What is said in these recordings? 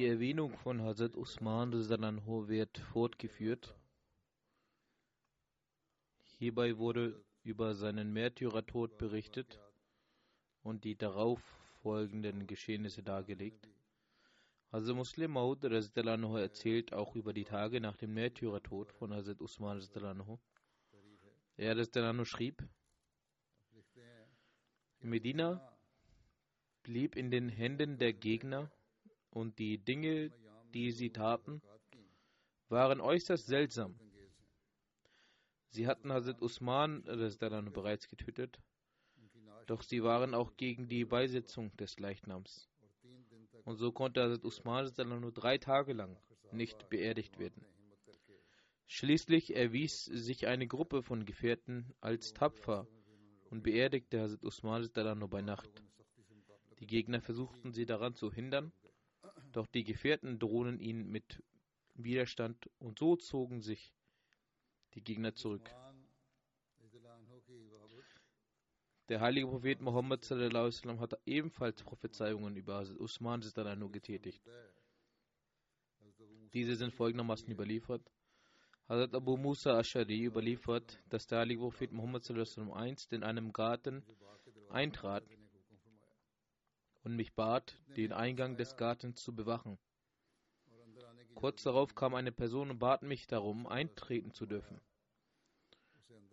Die Erwähnung von Hazrat Usman wird fortgeführt. Hierbei wurde über seinen Märtyrertod berichtet und die darauf folgenden Geschehnisse dargelegt. Hazrat Muslim Maud erzählt auch über die Tage nach dem Märtyrertod von Hazrat Usman. Er schrieb, Medina blieb in den Händen der Gegner und die Dinge, die sie taten, waren äußerst seltsam. Sie hatten Hazrat Usman bereits getötet, doch sie waren auch gegen die Beisetzung des Leichnams. Und so konnte Hazrat Usman nur drei Tage lang nicht beerdigt werden. Schließlich erwies sich eine Gruppe von Gefährten als tapfer und beerdigte Hazrat Usman bei Nacht. Die Gegner versuchten sie daran zu hindern, doch die Gefährten drohen ihn mit Widerstand und so zogen sich die Gegner zurück. Der heilige Prophet sallam, hat ebenfalls Prophezeiungen über Hazrat Usman nur getätigt. Diese sind folgendermaßen überliefert. Hazrat Abu Musa Ashari überliefert, dass der heilige Prophet Muhammad einst in einem Garten eintrat und mich bat, den Eingang des Gartens zu bewachen. Kurz darauf kam eine Person und bat mich darum, eintreten zu dürfen.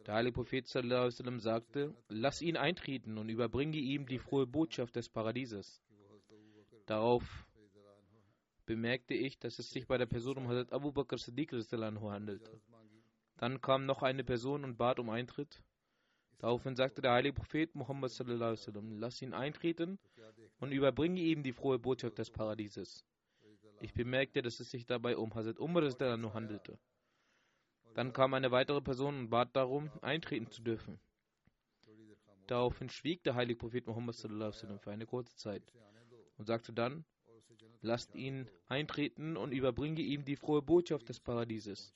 Der heilige Prophet sagte, lass ihn eintreten und überbringe ihm die frohe Botschaft des Paradieses. Darauf bemerkte ich, dass es sich bei der Person um Hazrat Abu Bakr Siddiq handelte. Dann kam noch eine Person und bat um Eintritt. Daraufhin sagte der heilige Prophet Muhammad sallam, lass ihn eintreten und überbringe ihm die frohe Botschaft des Paradieses. Ich bemerkte, dass es sich dabei um Hazrat Umar handelte. Dann kam eine weitere Person und bat darum, eintreten zu dürfen. Daraufhin schwieg der heilige Prophet Muhammad für eine kurze Zeit und sagte dann, lasst ihn eintreten und überbringe ihm die frohe Botschaft des Paradieses.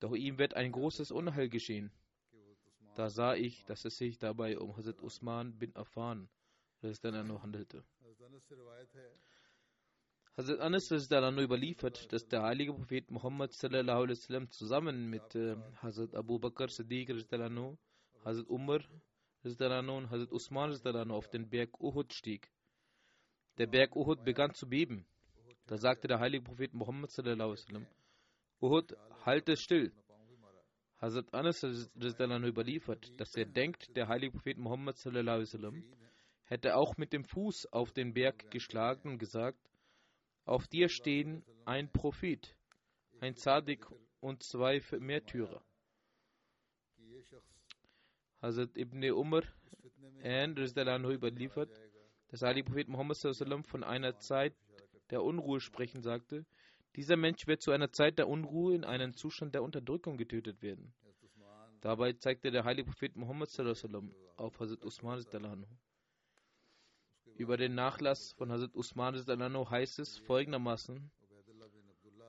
Doch ihm wird ein großes Unheil geschehen. Da sah ich, dass es sich dabei um Hazrat Usman bin Affan handelte. Hazrat Anas überliefert, dass der heilige Prophet Muhammad sallam, zusammen mit äh, Hazrat Abu Bakr Siddiq Hazrat Umar und Hazrat Usman auf den Berg Uhud stieg. Der Berg Uhud begann zu beben. Da sagte der heilige Prophet Muhammad sallam, Uhud, halte still. Hazrat Anas überliefert, dass er denkt, der heilige Prophet Muhammad hätte auch mit dem Fuß auf den Berg geschlagen und gesagt, auf dir stehen ein Prophet, ein Zadik und zwei Märtyrer. Hazrat Ibn Umar an überliefert, dass Ali Prophet Muhammad von einer Zeit der Unruhe sprechen sagte, dieser Mensch wird zu einer Zeit der Unruhe in einen Zustand der Unterdrückung getötet werden. Dabei zeigte der heilige Prophet Muhammad auf Hazrat Usman. Über den Nachlass von Hazrat Usman heißt es folgendermaßen: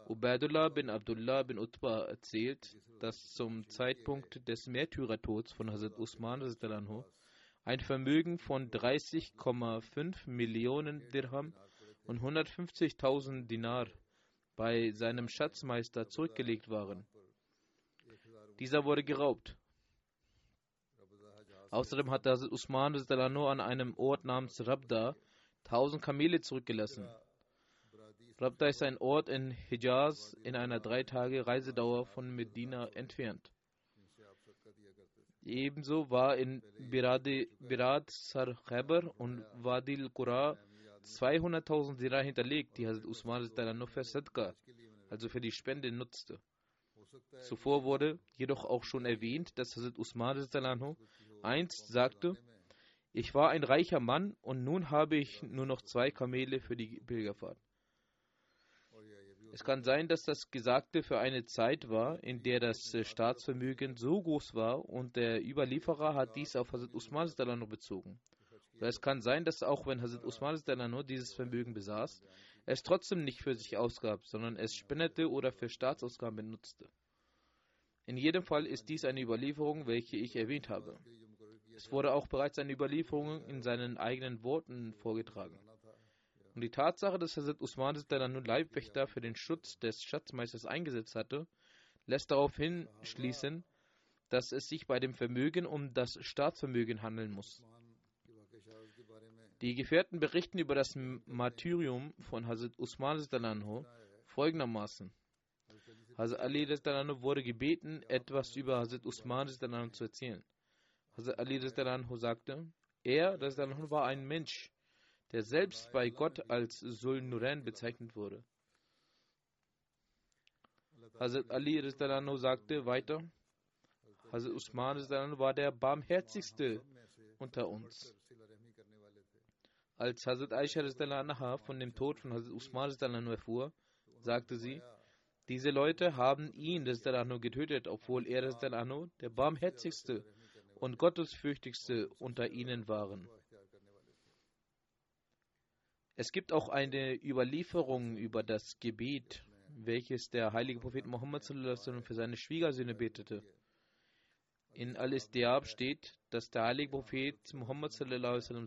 Ubaidullah bin Abdullah bin Utbah erzählt, dass zum Zeitpunkt des Märtyrertods von Hazrat Usman ein Vermögen von 30,5 Millionen Dirham und 150.000 Dinar bei seinem Schatzmeister zurückgelegt waren. Dieser wurde geraubt. Außerdem hatte Hazrat Usman an einem Ort namens Rabda 1000 Kamele zurückgelassen. Rabda ist ein Ort in Hijaz in einer drei Tage Reisedauer von Medina entfernt. Ebenso war in Birad Sar Khyber und Wadil Qura 200.000 Dirah hinterlegt, die Hazrat Usman nur für Sadqa, also für die Spende nutzte. Zuvor wurde jedoch auch schon erwähnt, dass Hazrat Usman einst sagte, ich war ein reicher Mann und nun habe ich nur noch zwei Kamele für die Pilgerfahrt. Es kann sein, dass das Gesagte für eine Zeit war, in der das Staatsvermögen so groß war und der Überlieferer hat dies auf Hazrat Usman bezogen. Es kann sein, dass auch wenn Hazrat Usman dieses Vermögen besaß, es trotzdem nicht für sich ausgab, sondern es spendete oder für Staatsausgaben benutzte. In jedem Fall ist dies eine Überlieferung, welche ich erwähnt habe. Es wurde auch bereits eine Überlieferung in seinen eigenen Worten vorgetragen. Und die Tatsache, dass Hazrat Usman nun Leibwächter für den Schutz des Schatzmeisters eingesetzt hatte, lässt darauf hinschließen, dass es sich bei dem Vermögen um das Staatsvermögen handeln muss. Die Gefährten berichten über das Martyrium von Hazrat Usman folgendermaßen. Hazrat Ali wurde gebeten, etwas über Hazrat Usman zu erzählen. Hazrat Ali sagte, er war ein Mensch, der selbst bei Gott als Sul Nuren bezeichnet wurde. Hazrat Ali sagte weiter, Hazrat Usman war der barmherzigste unter uns. Als Hazrat Aisha von dem Tod von Hazrat Usman erfuhr, sagte sie, diese Leute haben ihn getötet, obwohl er der barmherzigste und gottesfürchtigste unter ihnen waren. Es gibt auch eine Überlieferung über das Gebet, welches der heilige Prophet Muhammad für seine Schwiegersöhne betete. In Al-Istiab steht, dass der heilige Prophet Muhammad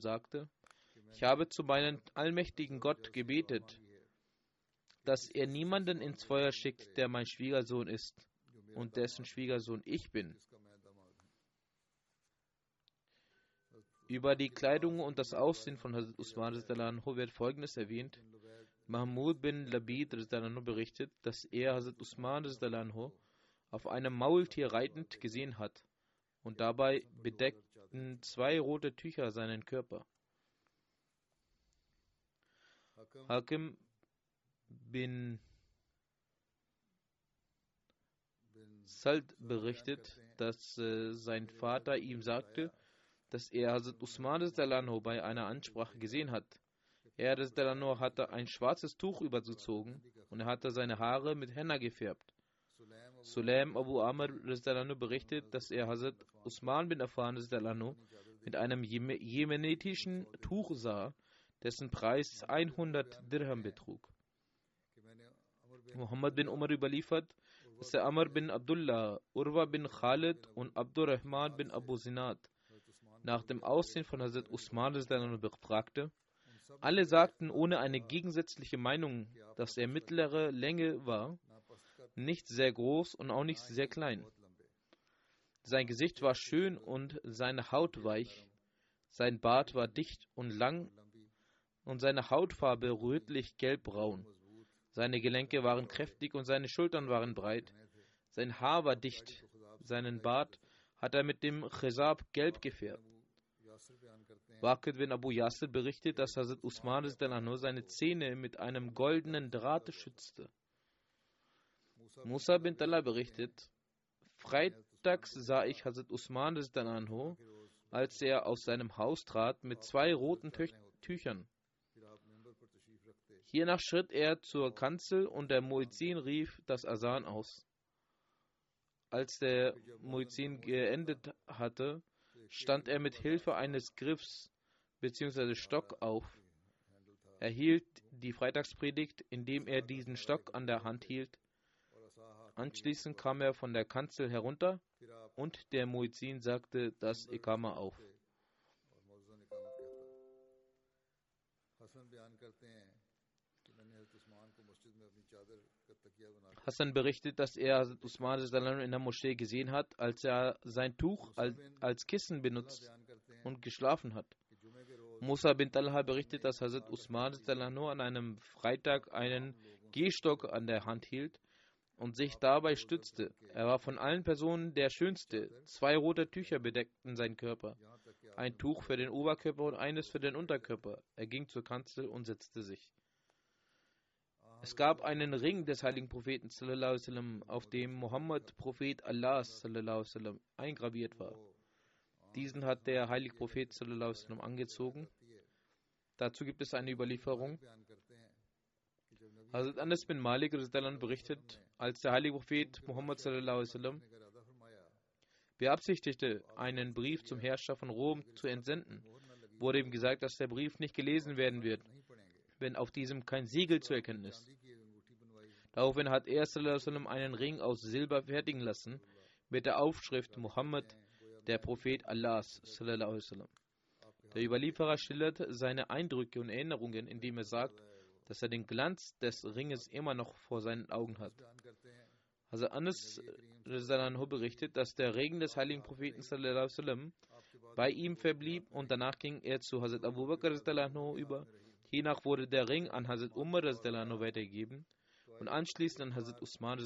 sagte, ich habe zu meinem allmächtigen Gott gebetet, dass er niemanden ins Feuer schickt, der mein Schwiegersohn ist und dessen Schwiegersohn ich bin. Über die Kleidung und das Aussehen von Hazrat Usman wird folgendes erwähnt. Mahmud bin Labid berichtet, dass er Hazrat Usman auf einem Maultier reitend gesehen hat und dabei bedeckten zwei rote Tücher seinen Körper. Hakim bin Salt berichtet, dass äh, sein Vater ihm sagte, dass er Hazrat Usman Dalano bei einer Ansprache gesehen hat. Er Dalano hatte ein schwarzes Tuch übergezogen und er hatte seine Haare mit Henna gefärbt. Sulaim Abu Amr Dalano berichtet, dass er Hazrat Usman bin Affan Dalano mit einem jemenitischen Tuch sah, dessen Preis 100 Dirham betrug. Muhammad bin Umar überliefert, dass er Amr bin Abdullah, Urwa bin Khalid und Abdurrahman bin Abu Zinad nach dem Aussehen von Hazrat Usman befragte, alle sagten ohne eine gegensätzliche Meinung, dass er mittlere Länge war, nicht sehr groß und auch nicht sehr klein. Sein Gesicht war schön und seine Haut weich, sein Bart war dicht und lang und seine Hautfarbe rötlich gelbbraun. Seine Gelenke waren kräftig und seine Schultern waren breit. Sein Haar war dicht, seinen Bart hat er mit dem Chesab gelb gefärbt. Waqid bin Abu Yasir berichtet, dass Hazrat Usman seine Zähne mit einem goldenen Draht schützte. Musa bin Tallah berichtet, freitags sah ich Hazrat Usman als er aus seinem Haus trat mit zwei roten Tü Tüchern. Hiernach schritt er zur Kanzel und der Muezzin rief das Asan aus. Als der Muezzin geendet hatte, stand er mit Hilfe eines Griffs bzw. Stock auf Er hielt die Freitagspredigt, indem er diesen Stock an der Hand hielt. Anschließend kam er von der Kanzel herunter und der Muezzin sagte das Ikama auf. Hassan berichtet, dass er Usman in der Moschee gesehen hat, als er sein Tuch als Kissen benutzt und geschlafen hat. Musa bin Talha berichtet, dass Hazrat Usman an einem Freitag einen Gehstock an der Hand hielt und sich dabei stützte. Er war von allen Personen der schönste. Zwei rote Tücher bedeckten seinen Körper. Ein Tuch für den Oberkörper und eines für den Unterkörper. Er ging zur Kanzel und setzte sich. Es gab einen Ring des heiligen Propheten sallam, auf dem Mohammed Prophet Allah sallam, eingraviert war. Diesen hat der heilige Prophet sallam, angezogen. Dazu gibt es eine Überlieferung. Hazrat Anas bin Malik berichtet, als der heilige Prophet Muhammad sallam, beabsichtigte, einen Brief zum Herrscher von Rom zu entsenden, wurde ihm gesagt, dass der Brief nicht gelesen werden wird, wenn auf diesem kein Siegel zu erkennen ist. Daraufhin hat er einen Ring aus Silber fertigen lassen mit der Aufschrift Muhammad, der Prophet Allahs. Der Überlieferer schildert seine Eindrücke und Erinnerungen, indem er sagt, dass er den Glanz des Ringes immer noch vor seinen Augen hat. Also Anas berichtet, dass der Regen des heiligen Propheten sallam, bei ihm verblieb und danach ging er zu Hazrat Abu Bakr über. Hiernach wurde der Ring an Hazrat Umar weitergegeben und anschließend an Hazrat Usman.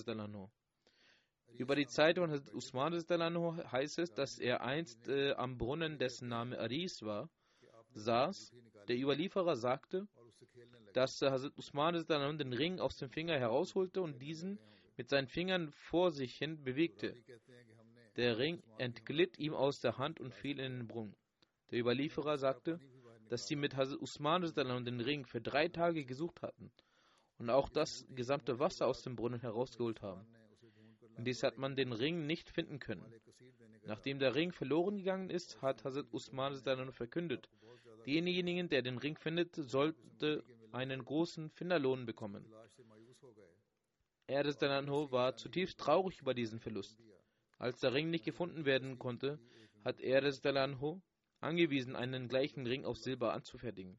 Über die Zeit von Hazrat Usman heißt es, dass er einst äh, am Brunnen, dessen Name Aris war, saß. Der Überlieferer sagte, dass Hazrat Usman den Ring aus dem Finger herausholte und diesen mit seinen Fingern vor sich hin bewegte. Der Ring entglitt ihm aus der Hand und fiel in den Brunnen. Der Überlieferer sagte, dass sie mit Hazrat Usman den Ring für drei Tage gesucht hatten und auch das gesamte Wasser aus dem Brunnen herausgeholt haben. Dies hat man den Ring nicht finden können. Nachdem der Ring verloren gegangen ist, hat Hazrat Usman verkündet, denjenigen, der den Ring findet, sollte einen großen Finderlohn bekommen. Er war zutiefst traurig über diesen Verlust. Als der Ring nicht gefunden werden konnte, hat er angewiesen, einen gleichen Ring aus Silber anzufertigen.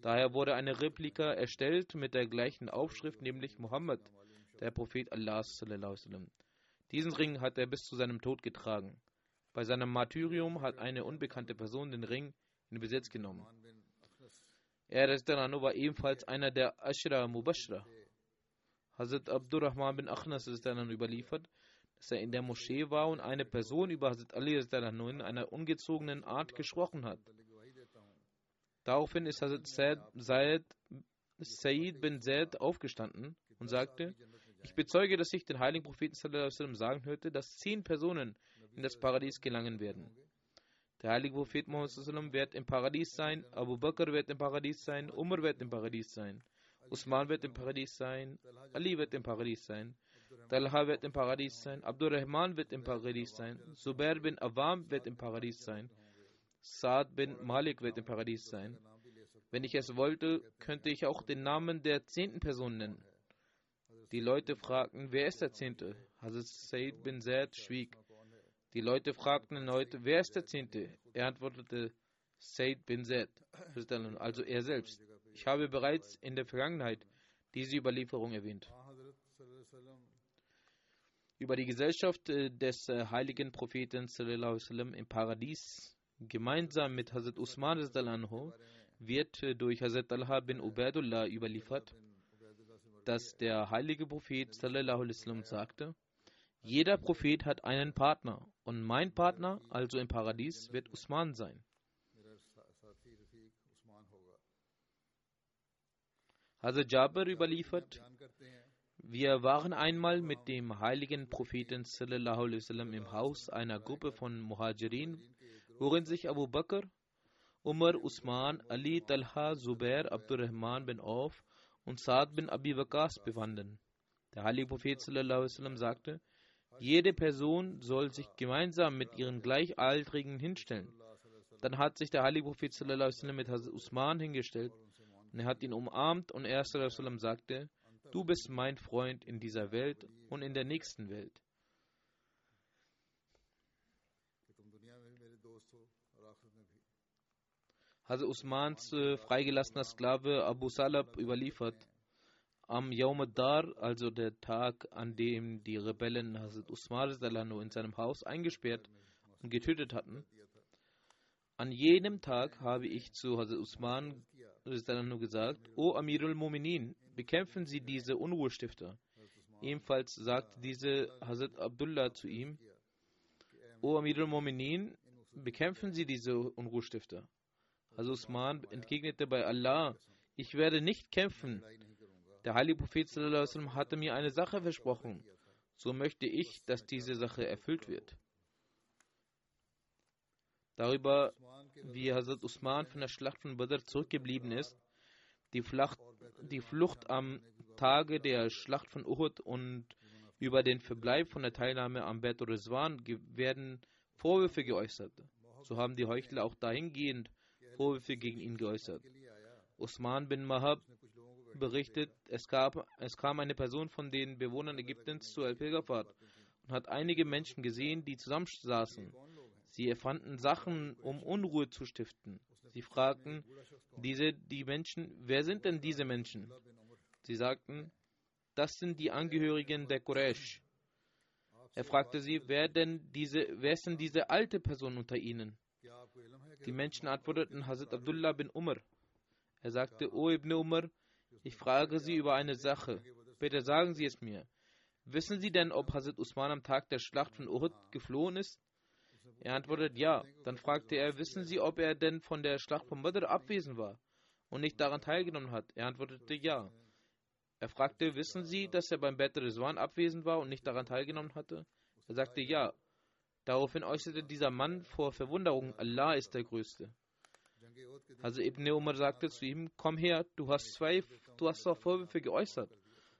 Daher wurde eine Replika erstellt mit der gleichen Aufschrift, nämlich Muhammad, der Prophet Allahs. Diesen Ring hat er bis zu seinem Tod getragen. Bei seinem Martyrium hat eine unbekannte Person den Ring in Besitz genommen. Er war ebenfalls einer der Ashra Mubashra. Hazrat Abdurrahman bin Akhnas ist dann überliefert, er in der Moschee war und eine Person über Hazrat Ali in einer ungezogenen Art gesprochen hat. Daraufhin ist Hazrat Said, Said bin Zaid aufgestanden und sagte, ich bezeuge, dass ich den heiligen Propheten sagen hörte, dass zehn Personen in das Paradies gelangen werden. Der heilige Prophet Muhammad wird im Paradies sein, Abu Bakr wird im Paradies sein, Umar wird im Paradies sein, Usman wird im Paradies sein, Ali wird im Paradies sein, Talha wird im Paradies sein, Abdurrahman wird im Paradies sein, Zubair bin Awam wird im Paradies sein, Saad bin Malik wird im Paradies sein. Wenn ich es wollte, könnte ich auch den Namen der zehnten Person nennen. Die Leute fragten, wer ist der Zehnte? Hazrat Said bin Zaid schwieg. Die Leute fragten erneut, wer ist der Zehnte? Er antwortete, Said bin Zaid, also er selbst. Ich habe bereits in der Vergangenheit diese Überlieferung erwähnt. Über die Gesellschaft äh, des äh, heiligen Propheten im Paradies gemeinsam mit Hazrat Usman wird äh, durch Hazrat Talha bin Ubaidullah überliefert, dass der heilige Prophet sagte, jeder Prophet hat einen Partner und mein Partner, also im Paradies, wird Usman sein. Hazrat Jabir überliefert, wir waren einmal mit dem heiligen Propheten sallallahu im Haus einer Gruppe von Muhajirin, worin sich Abu Bakr, Umar, Usman, Ali, Talha, Zubair, Abdurrahman bin Auf und Saad bin Abi Waqas befanden. Der heilige Prophet sallam, sagte, jede Person soll sich gemeinsam mit ihren Gleichaltrigen hinstellen. Dann hat sich der heilige Prophet sallam, mit Usman hingestellt Und er hat ihn umarmt und er sagte, du bist mein Freund in dieser Welt und in der nächsten Welt. Hazrat Usmans äh, freigelassener Sklave Abu Salab überliefert, am Yawm Dar, also der Tag, an dem die Rebellen Hazrat Usman in seinem Haus eingesperrt und getötet hatten, an jenem Tag habe ich zu Hazrat Usman gesagt, O Amirul Muminin, bekämpfen Sie diese Unruhestifter. Ebenfalls sagte diese Hazrat Abdullah zu ihm, O Amirul Muminin, bekämpfen Sie diese Unruhestifter. Also Usman entgegnete bei Allah, ich werde nicht kämpfen. Der heilige Prophet hatte mir eine Sache versprochen. So möchte ich, dass diese Sache erfüllt wird. Darüber, wie Hazrat Usman von der Schlacht von Badr zurückgeblieben ist, die, Flacht, die Flucht am Tage der Schlacht von Uhud und über den Verbleib von der Teilnahme am Badr Rizwan werden Vorwürfe geäußert. So haben die Heuchler auch dahingehend Vorwürfe gegen ihn geäußert. Usman bin Mahab berichtet, es, gab, es kam eine Person von den Bewohnern Ägyptens zur Pilgerfahrt und hat einige Menschen gesehen, die zusammensaßen. Sie erfanden Sachen, um Unruhe zu stiften. Sie fragten diese die Menschen, wer sind denn diese Menschen? Sie sagten, das sind die Angehörigen der Quraysh. Er fragte sie, wer denn diese, wer ist denn diese alte Person unter ihnen? Die Menschen antworteten Hazrat Abdullah bin Umar. Er sagte, O Ibn Umar, ich frage Sie über eine Sache. Bitte sagen Sie es mir. Wissen Sie denn, ob Hazrat Usman am Tag der Schlacht von Uhud geflohen ist? Er antwortet ja. Dann fragte er, wissen Sie, ob er denn von der Schlacht von Badr abwesend war und nicht daran teilgenommen hat? Er antwortete ja. Er fragte, wissen Sie, dass er beim Badr Rizwan abwesend war und nicht daran teilgenommen hatte? Er sagte ja. Daraufhin äußerte dieser Mann vor Verwunderung, Allah ist der Größte. Also Ibn Umar sagte zu ihm, komm her, du hast zwei, du hast doch Vorwürfe geäußert.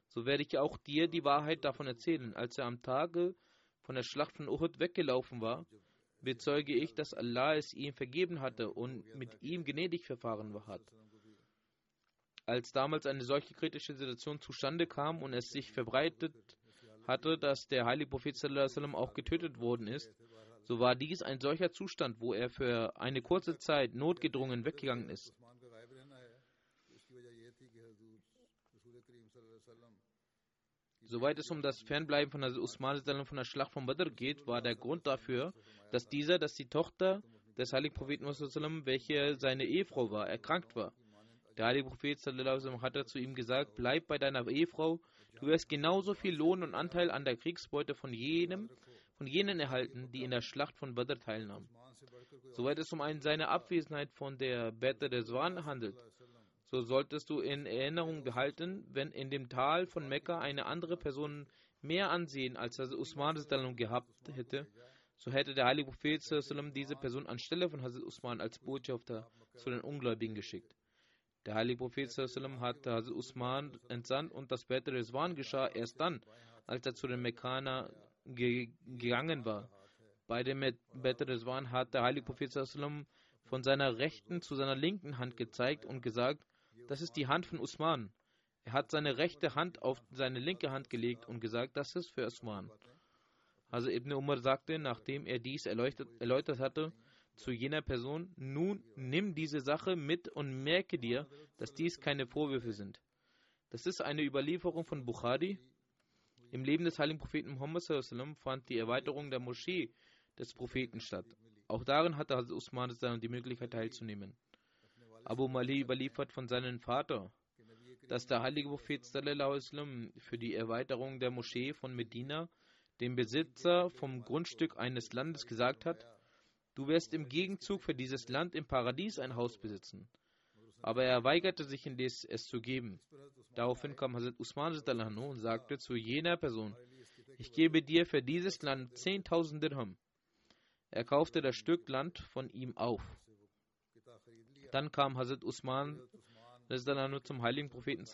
So werde ich auch dir die Wahrheit davon erzählen. Als er am Tage von der Schlacht von Uhud weggelaufen war, bezeuge ich, dass Allah es ihm vergeben hatte und mit ihm gnädig verfahren hat. Als damals eine solche kritische Situation zustande kam und es sich verbreitet hatte, dass der heilige Prophet auch getötet worden ist, so war dies ein solcher Zustand, wo er für eine kurze Zeit notgedrungen weggegangen ist. Soweit es um das Fernbleiben von Usman von der Schlacht von Badr geht, war der Grund dafür, dass dieser, dass die Tochter des heiligen Propheten, welche seine Ehefrau war, erkrankt war. Der heilige Prophet hatte zu ihm gesagt, bleib bei deiner Ehefrau, du wirst genauso viel Lohn und Anteil an der Kriegsbeute von jenem, von jenen erhalten, die in der Schlacht von Badr teilnahmen. Soweit es um einen seine Abwesenheit von der Badr des Wan handelt, so solltest du in Erinnerung behalten, wenn in dem Tal von Mekka eine andere Person mehr Ansehen als Usman gehabt hätte, so hätte der heilige Prophet diese Person anstelle von Hazrat Usman als Botschafter zu den Ungläubigen geschickt. Der heilige Prophet hat Hazrat Usman entsandt und das Badr Rizwan geschah erst dann, als er zu den Mekkaner ge gegangen war. Bei dem Badr Rizwan hat der heilige Prophet von seiner rechten zu seiner linken Hand gezeigt und gesagt, das ist die Hand von Usman. Er hat seine rechte Hand auf seine linke Hand gelegt und gesagt, das ist für Usman. Also Ibn Umar sagte, nachdem er dies erläutert, hatte, zu jener Person, nun nimm diese Sache mit und merke dir, dass dies keine Vorwürfe sind. Das ist eine Überlieferung von Bukhari. Im Leben des heiligen Propheten Muhammad fand die Erweiterung der Moschee des Propheten statt. Auch darin hatte Usman die Möglichkeit teilzunehmen. Abu Mali überliefert von seinem Vater, dass der heilige Prophet für die Erweiterung der Moschee von Medina dem Besitzer vom Grundstück eines Landes gesagt hat, du wirst im Gegenzug für dieses Land im Paradies ein Haus besitzen. Aber er weigerte sich indes, es zu geben. Daraufhin kam Hazrat Usman und sagte zu jener Person, ich gebe dir für dieses Land 10.000 Dirham. Er kaufte das Stück Land von ihm auf. Dann kam Hazrat Usman zum heiligen Propheten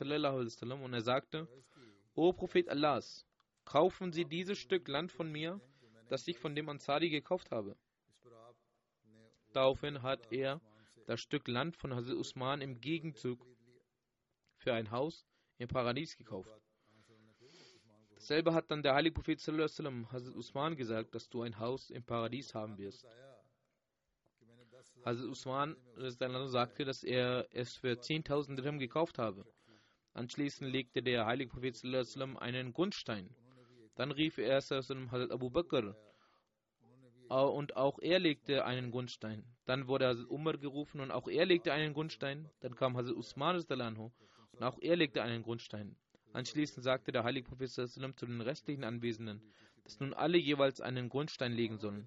und er sagte, O Prophet Allahs, kaufen Sie dieses Stück Land von mir, das ich von dem Ansari gekauft habe. Daraufhin hat er das Stück Land von Hazrat Usman im Gegenzug für ein Haus im Paradies gekauft. Dasselbe hat dann der heilige Prophet sallam, Hazrat Usman gesagt, dass du ein Haus im Paradies haben wirst. Hazrat Usman sagte, dass er es für 10.000 Dirham gekauft habe. Anschließend legte der heilige Prophet sallam, einen Grundstein. Dann rief er sallam, Hazrat Abu Bakr und auch er legte einen Grundstein. Dann wurde Hazrat Umar gerufen und auch er legte einen Grundstein. Dann kam Hazrat Usman und auch er legte einen Grundstein. Anschließend sagte der heilige Prophet zu den restlichen Anwesenden, dass nun alle jeweils einen Grundstein legen sollen.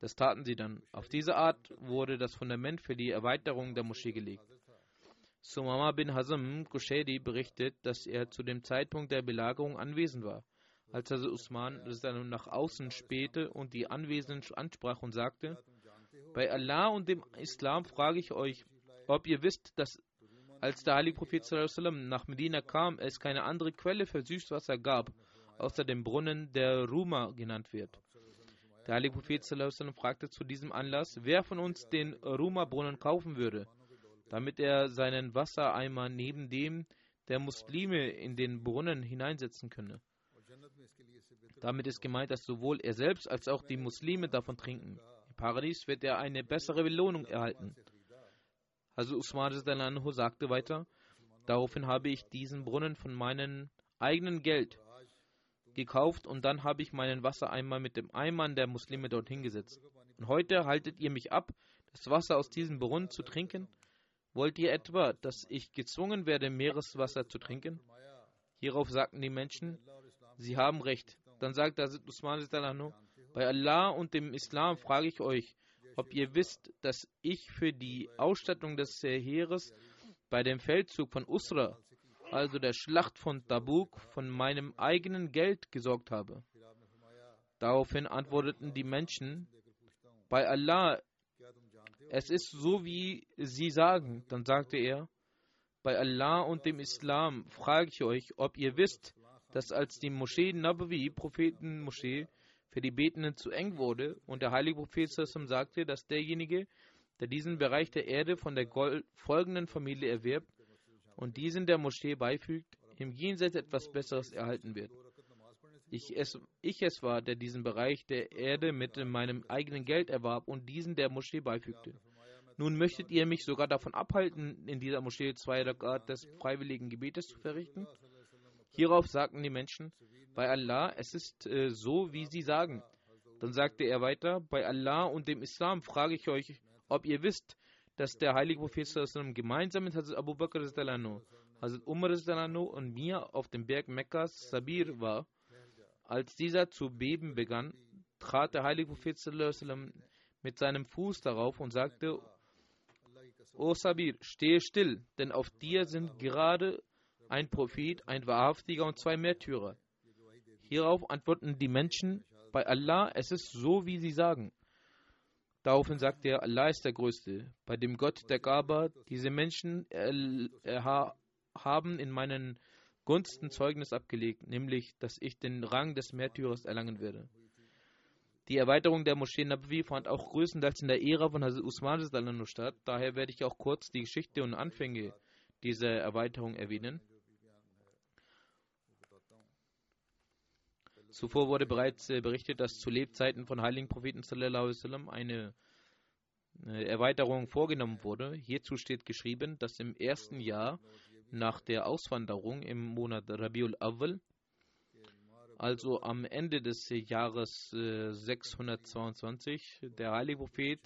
Das taten sie dann. Auf diese Art wurde das Fundament für die Erweiterung der Moschee gelegt. Sumama bin Hazm Kushedi berichtet, dass er zu dem Zeitpunkt der Belagerung anwesend war. Als Hazrat Usman nach außen spähte und die Anwesenden ansprach und sagte, bei Allah und dem Islam frage ich euch, ob ihr wisst, dass als der heilige Prophet nach Medina kam, es keine andere Quelle für Süßwasser gab, außer dem Brunnen, der Ruma genannt wird. Der heilige Prophet fragte zu diesem Anlass, wer von uns den Ruma-Brunnen kaufen würde, damit er seinen Wassereimer neben dem der Muslime in den Brunnen hineinsetzen könne. Damit ist gemeint, dass sowohl er selbst als auch die Muslime davon trinken. Im Paradies wird er eine bessere Belohnung erhalten. Also Usman sagte weiter, daraufhin habe ich diesen Brunnen von meinem eigenen Geld gekauft und dann habe ich meinen Wassereimer mit dem Eimer der Muslime dorthin gesetzt. Und heute haltet ihr mich ab, das Wasser aus diesem Brunnen zu trinken? Wollt ihr etwa, dass ich gezwungen werde, Meereswasser zu trinken? Hierauf sagten die Menschen, sie haben recht. Dann sagte Hazrat Usman, bei Allah und dem Islam frage ich euch, ob ihr wisst, dass ich für die Ausstattung des Heeres bei dem Feldzug von Usra, also der Schlacht von Tabuk, von meinem eigenen Geld gesorgt habe. Daraufhin antworteten die Menschen, bei Allah, es ist so, wie sie sagen. Dann sagte er, bei Allah und dem Islam frage ich euch, ob ihr wisst, dass als die Moschee Nabawi, Prophetenmoschee, für die Betenden zu eng wurde und der heilige Prophet sagte, dass derjenige, der diesen Bereich der Erde von der folgenden Familie erwirbt und diesen der Moschee beifügt, im Jenseits etwas Besseres erhalten wird. Ich es, ich es war, der diesen Bereich der Erde mit meinem eigenen Geld erwarb und diesen der Moschee beifügte. Nun möchtet ihr mich sogar davon abhalten, in dieser Moschee zwei Rakat des freiwilligen Gebetes zu verrichten? Hierauf sagten die Menschen, bei Allah, es ist äh, so, wie Sie sagen. Dann sagte er weiter, bei Allah und dem Islam frage ich euch, ob ihr wisst, dass der heilige Prophet gemeinsam mit Hazrat Abu Bakr, Hazrat Umar und mir auf dem Berg Mekkas Sabir war. Als dieser zu beben begann, trat der heilige Prophet mit seinem Fuß darauf und sagte, O Sabir, stehe still, denn auf dir sind gerade ein Prophet, ein Wahrhaftiger und zwei Märtyrer. Hierauf antworten die Menschen, bei Allah, es ist so, wie sie sagen. Daraufhin sagt er, Allah ist der Größte, bei dem Gott der Gaba, diese Menschen haben in meinen Gunsten Zeugnis abgelegt, nämlich, dass ich den Rang des Märtyrers erlangen werde. Die Erweiterung der Moschee Nabawi fand auch größtenteils in der Ära von Hazrat Usman statt, daher werde ich auch kurz die Geschichte und Anfänge dieser Erweiterung erwähnen. Zuvor wurde bereits äh, berichtet, dass zu Lebzeiten von heiligen Propheten sallam, eine Erweiterung vorgenommen wurde. Hierzu steht geschrieben, dass im ersten Jahr nach der Auswanderung im Monat Rabiul Awwal, also am Ende des Jahres 622, äh, der heilige Prophet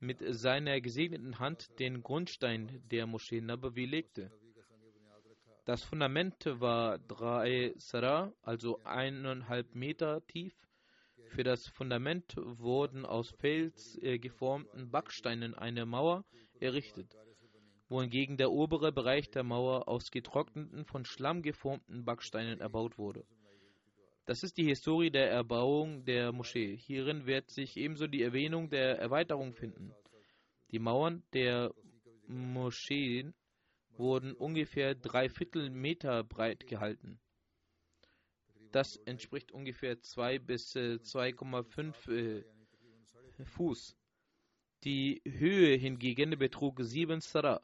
mit seiner gesegneten Hand den Grundstein der Moschee Nabawi legte. Das Fundament war drei Sarah, also eineinhalb Meter tief. Für das Fundament wurden aus Fels äh, geformten Backsteinen eine Mauer errichtet, wohingegen der obere Bereich der Mauer aus getrockneten, von Schlamm geformten Backsteinen erbaut wurde. Das ist die Historie der Erbauung der Moschee. Hierin wird sich ebenso die Erwähnung der Erweiterung finden. Die Mauern der Moscheen wurden ungefähr drei Viertel Meter breit gehalten. Das entspricht ungefähr 2 bis 2,5 äh, Fuß. Die Höhe hingegen betrug 7 Sara,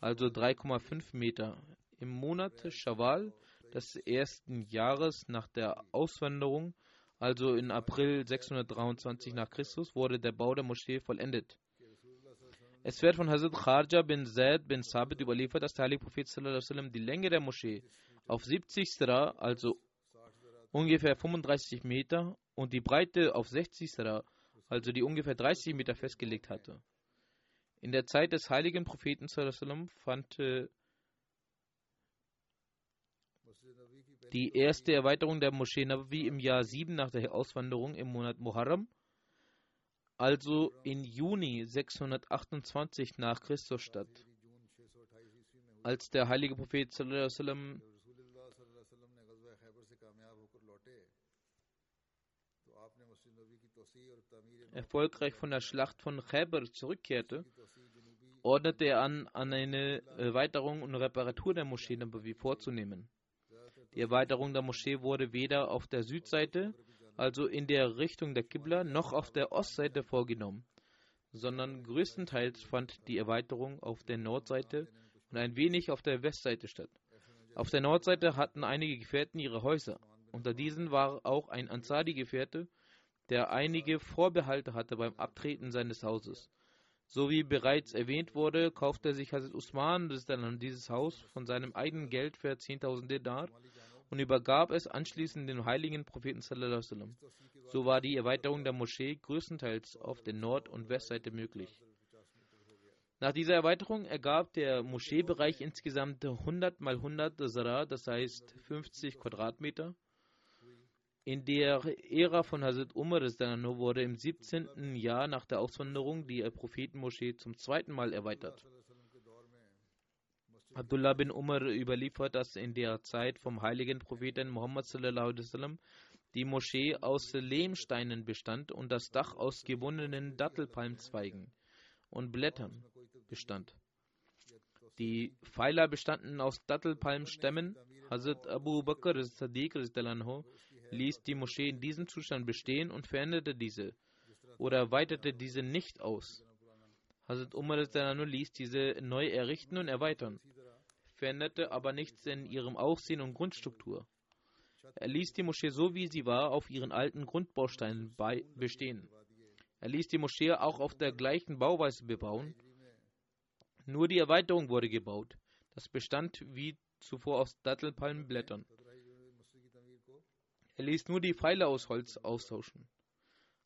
also 3,5 Meter. Im Monat Shawwal des ersten Jahres nach der Auswanderung, also in April 623 nach Christus, wurde der Bau der Moschee vollendet. Es wird von Hazrat Kharja bin Zaid bin Sabit überliefert, dass der Heilige Prophet sallam, die Länge der Moschee auf 70 Sra, also ungefähr 35 Meter, und die Breite auf 60 Sra, also die ungefähr 30 Meter festgelegt hatte. In der Zeit des heiligen Propheten sallam, fand äh, die erste Erweiterung der Moschee Nabawi im Jahr 7 nach der Auswanderung im Monat Muharram, also in Juni 628 nach Christus statt. Als der heilige Prophet erfolgreich von der Schlacht von Khaybar zurückkehrte, ordnete er an, an eine Erweiterung und Reparatur der Moschee Nabawi vorzunehmen. Die Erweiterung der Moschee wurde weder auf der Südseite, also in der Richtung der Qibla, noch auf der Ostseite vorgenommen, sondern größtenteils fand die Erweiterung auf der Nordseite und ein wenig auf der Westseite statt. Auf der Nordseite hatten einige Gefährten ihre Häuser. Unter diesen war auch ein Ansari-Gefährte, der einige Vorbehalte hatte beim Abtreten seines Hauses. So wie bereits erwähnt wurde, kaufte sich Hazrat Usman dieses Haus von seinem eigenen Geld für 10.000 Dinar und übergab es anschließend dem heiligen Propheten. So war die Erweiterung der Moschee größtenteils auf der Nord- und Westseite möglich. Nach dieser Erweiterung ergab der Moscheebereich insgesamt 100 mal 100 Zara, das heißt 50 Quadratmeter. In der Ära von Hazrat Umar wurde im 17. Jahr nach der Auswanderung die Prophetenmoschee zum zweiten Mal erweitert. Abdullah bin Umar überliefert, dass in der Zeit vom heiligen Propheten Muhammad sallam, die Moschee aus Lehmsteinen bestand und das Dach aus gebundenen Dattelpalmzweigen und Blättern bestand. Die Pfeiler bestanden aus Dattelpalmstämmen. Hazrat Abu Bakr Sadiq ließ die Moschee in diesem Zustand bestehen und veränderte diese oder weitete diese nicht aus. Hazrat Umar ließ diese neu errichten und erweitern veränderte aber nichts in ihrem Aussehen und Grundstruktur. Er ließ die Moschee so wie sie war auf ihren alten Grundbausteinen bestehen. Er ließ die Moschee auch auf der gleichen Bauweise bebauen. Nur die Erweiterung wurde gebaut. Das bestand wie zuvor aus Dattelpalmenblättern. Er ließ nur die Pfeiler aus Holz austauschen.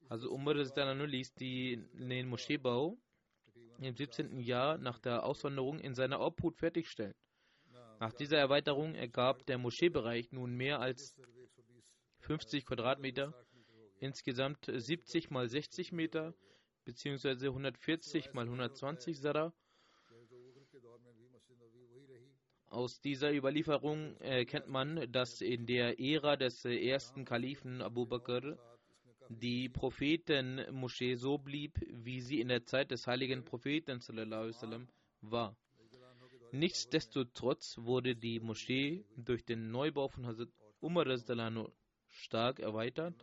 Also Umar ließ die, den Moscheebau im 17. Jahr nach der Auswanderung in seiner Obhut fertigstellen. Nach dieser Erweiterung ergab der Moscheebereich nun mehr als 50 Quadratmeter, insgesamt 70 mal 60 Meter bzw. 140 mal 120 Sara. Aus dieser Überlieferung erkennt man, dass in der Ära des ersten Kalifen Abu Bakr die Prophetenmoschee so blieb, wie sie in der Zeit des heiligen Propheten war. Nichtsdestotrotz wurde die Moschee durch den Neubau von Hazrat Umar stark erweitert.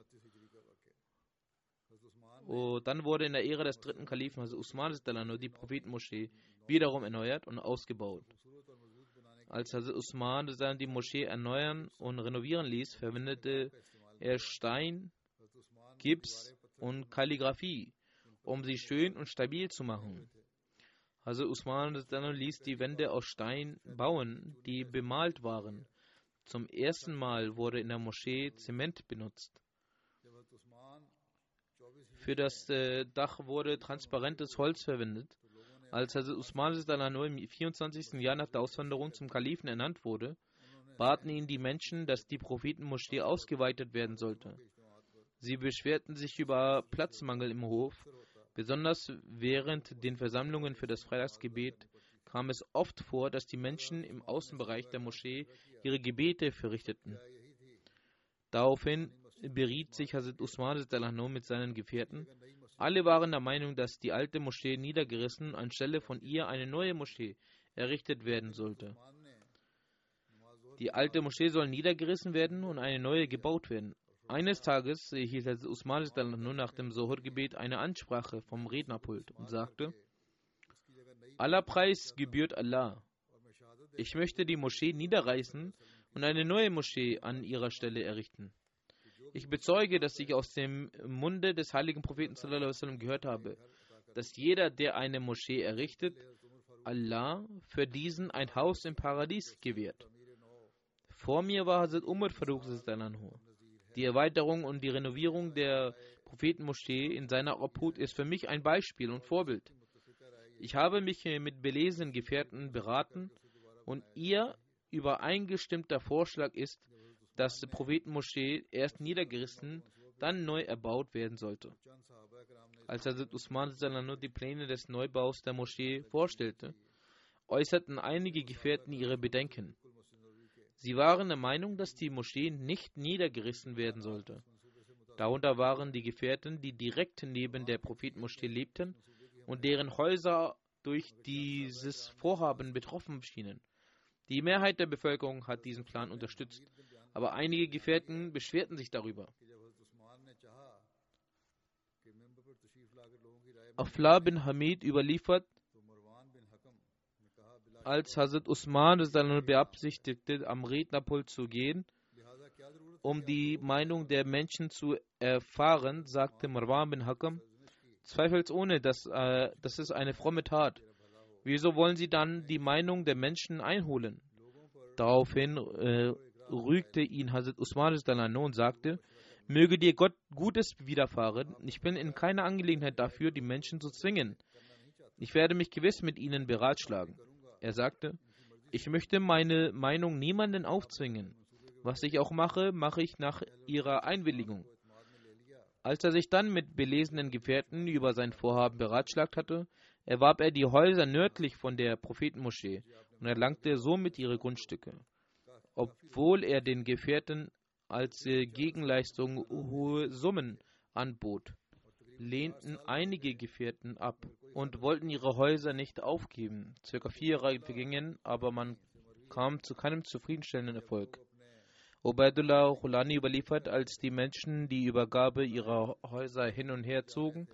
Und dann wurde in der Ära des dritten Kalifen Hazrat Usman die Prophetenmoschee wiederum erneuert und ausgebaut. Als Hazrat Usman die Moschee erneuern und renovieren ließ, verwendete er Stein, Gips und Kalligraphie, um sie schön und stabil zu machen. Also Usman ließ die Wände aus Stein bauen, die bemalt waren. Zum ersten Mal wurde in der Moschee Zement benutzt. Für das äh, Dach wurde transparentes Holz verwendet. Als also Usman im 24. Jahr nach der Auswanderung zum Kalifen ernannt wurde, baten ihn die Menschen, dass die Prophetenmoschee ausgeweitet werden sollte. Sie beschwerten sich über Platzmangel im Hof Besonders während den Versammlungen für das Freitagsgebet kam es oft vor, dass die Menschen im Außenbereich der Moschee ihre Gebete verrichteten. Daraufhin beriet sich Hazrat Usman mit seinen Gefährten. Alle waren der Meinung, dass die alte Moschee niedergerissen und anstelle von ihr eine neue Moschee errichtet werden sollte. Die alte Moschee soll niedergerissen werden und eine neue gebaut werden. Eines Tages hielt Herr Usman nur nach dem Sohor-Gebet eine Ansprache vom Rednerpult und sagte: Aller Preis gebührt Allah. Ich möchte die Moschee niederreißen und eine neue Moschee an ihrer Stelle errichten. Ich bezeuge, dass ich aus dem Munde des heiligen Propheten sallam, gehört habe, dass jeder, der eine Moschee errichtet, Allah für diesen ein Haus im Paradies gewährt. Vor mir war Hazrat Umar Farouk Die Erweiterung und die Renovierung der Prophetenmoschee in seiner Obhut ist für mich ein Beispiel und Vorbild. Ich habe mich mit belesenen Gefährten beraten und ihr übereingestimmter Vorschlag ist, dass die Prophetenmoschee erst niedergerissen, dann neu erbaut werden sollte. Als Hazrat Usman nur die Pläne des Neubaus der Moschee vorstellte, äußerten einige Gefährten ihre Bedenken. Sie waren der Meinung, dass die Moschee nicht niedergerissen werden sollte. Darunter waren die Gefährten, die direkt neben der Prophetenmoschee lebten und deren Häuser durch dieses Vorhaben betroffen schienen. Die Mehrheit der Bevölkerung hat diesen Plan unterstützt, aber einige Gefährten beschwerten sich darüber. Afla bin Hamid überliefert, als Hazrat Usman beabsichtigte, am Rednerpult zu gehen, um die Meinung der Menschen zu erfahren, sagte Marwan bin Hakam, zweifelsohne, dass, äh, das ist eine fromme Tat. Wieso wollen Sie dann die Meinung der Menschen einholen? Daraufhin äh, rügte ihn Hazrat Usman und sagte, möge dir Gott Gutes widerfahren, ich bin in keiner Angelegenheit dafür, die Menschen zu zwingen. Ich werde mich gewiss mit ihnen beratschlagen. Er sagte, ich möchte meine Meinung niemanden aufzwingen. Was ich auch mache, mache ich nach ihrer Einwilligung. Als er sich dann mit belesenen Gefährten über sein Vorhaben beratschlagt hatte, erwarb er die Häuser nördlich von der Prophetenmoschee und erlangte somit ihre Grundstücke. Obwohl er den Gefährten als Gegenleistung hohe Summen anbot, lehnten einige Gefährten ab und wollten ihre Häuser nicht aufgeben. Circa vier Jahre vergingen, aber man kam zu keinem zufriedenstellenden Erfolg. Ubaidullah Khulani überliefert, als die Menschen die Übergabe ihrer Häuser hin und her zogen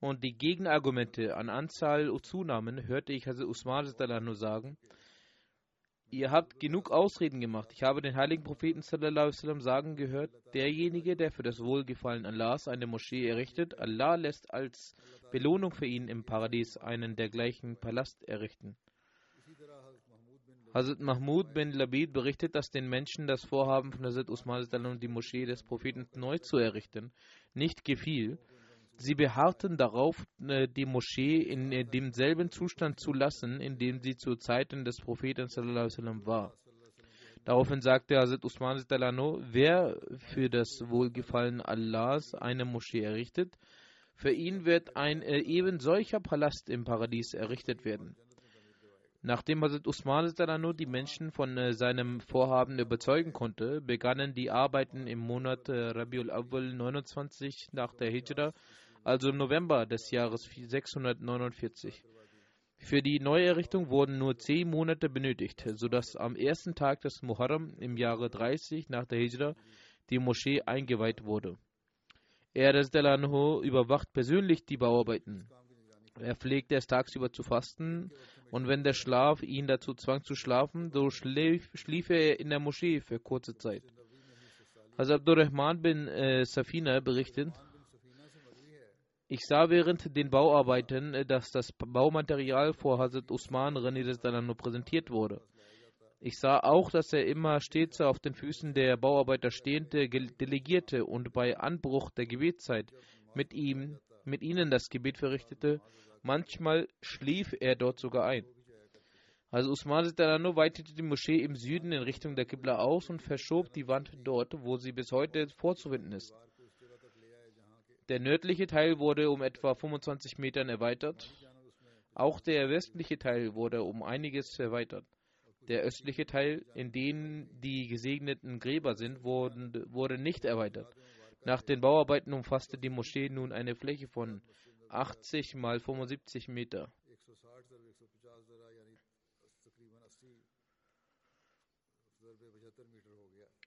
und die Gegenargumente an Anzahl zunahmen, hörte ich Hazrat Usman sagen, Ihr habt genug Ausreden gemacht. Ich habe den heiligen Propheten sallam, sagen gehört, derjenige, der für das Wohlgefallen Allahs eine Moschee errichtet, Allah lässt als Belohnung für ihn im Paradies einen dergleichen Palast errichten. Hazrat Mahmud bin Labid berichtet, dass den Menschen das Vorhaben von Hazrat Usman die Moschee des Propheten neu zu errichten nicht gefiel. Sie beharrten darauf, äh, die Moschee in äh, demselben Zustand zu lassen, in dem sie zu Zeiten des Propheten war. Daraufhin sagte Hazrat Usman wer für das Wohlgefallen Allahs eine Moschee errichtet, für ihn wird ein äh, eben solcher Palast im Paradies errichtet werden. Nachdem Hazrat Usman die Menschen von äh, seinem Vorhaben überzeugen konnte, begannen die Arbeiten im Monat äh, Rabiul Awwal 29 nach der Hijra, also im November des Jahres 649. Für die Neuerrichtung wurden nur zehn Monate benötigt, sodass am ersten Tag des Muharram im Jahre 30 nach der Hijra die Moschee eingeweiht wurde. Er überwacht persönlich die Bauarbeiten. Er pflegte es tagsüber zu fasten und wenn der Schlaf ihn dazu zwang zu schlafen, so schlief, schlief er in der Moschee für kurze Zeit. Hazrat Abdurrahman bin äh, Safina berichtet, ich sah während den Bauarbeiten, äh, dass das Baumaterial vor Hazrat Usman nur präsentiert wurde. Ich sah auch, dass er immer stets auf den Füßen der Bauarbeiter stehende delegierte und bei Anbruch der Gebetszeit mit ihm, mit ihnen das Gebet verrichtete Manchmal schlief er dort sogar ein. Also Usman Sitarano weitete die Moschee im Süden in Richtung der Qibla aus und verschob die Wand dort, wo sie bis heute vorzufinden ist. Der nördliche Teil wurde um etwa 25 Metern erweitert. Auch der westliche Teil wurde um einiges erweitert. Der östliche Teil, in dem die gesegneten Gräber sind, wurde, nicht erweitert. Nach den Bauarbeiten umfasste die Moschee nun eine Fläche von 80 mal 75 Meter.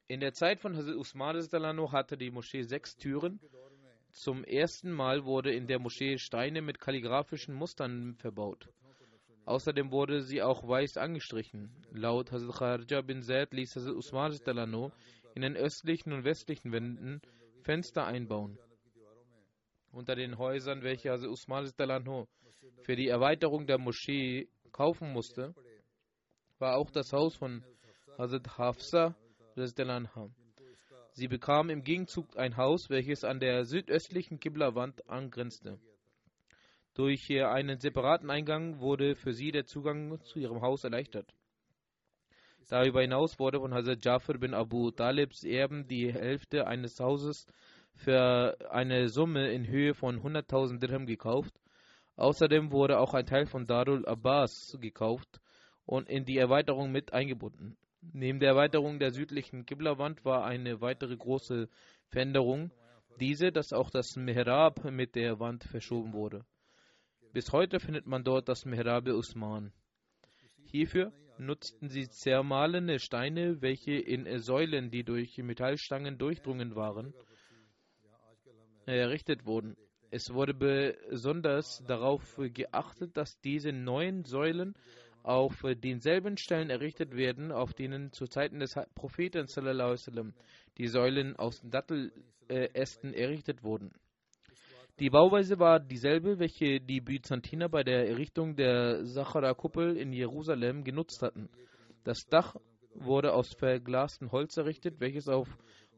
In der Zeit von Hazrat Usman hatte die Moschee sechs Türen. Zum ersten Mal wurde in der Moschee Steine mit kalligraphischen Mustern verbaut. Außerdem wurde sie auch weiß angestrichen. Laut Hazrat Kharja bin Zaid ließ Hazrat Usman Dalano in den östlichen und westlichen Wänden Fenster einbauen. Unter den Häusern, welche Hazrat Usman Dalano für die Erweiterung der Moschee kaufen musste, war auch das Haus von Hazrat Hafsa Anha. Sie bekam im Gegenzug ein Haus, welches an der südöstlichen Qibla-Wand angrenzte. Durch einen separaten Eingang wurde für sie der Zugang zu ihrem Haus erleichtert. Darüber hinaus wurde von Hazrat Jafar bin Abu Talibs Erben die Hälfte eines Hauses für eine Summe in Höhe von 100.000 Dirham gekauft. Außerdem wurde auch ein Teil von Darul Abbas gekauft und in die Erweiterung mit eingebunden. Neben der Erweiterung der südlichen Qibla-Wand war eine weitere große Veränderung, diese, dass auch das Mihrab mit der Wand verschoben wurde. Bis heute findet man dort das Mihrab Usman. Hierfür nutzten sie zermahlene Steine, welche in Säulen, die durch Metallstangen durchdrungen waren, errichtet wurden. Es wurde besonders darauf geachtet, dass diese neuen Säulen auf denselben Stellen errichtet werden, auf denen zu Zeiten des Propheten die Säulen aus Dattelästen errichtet wurden. Die Bauweise war dieselbe, welche die Byzantiner bei der Errichtung der Sachara-Kuppel in Jerusalem genutzt hatten. Das Dach wurde aus verglastem Holz errichtet, welches auf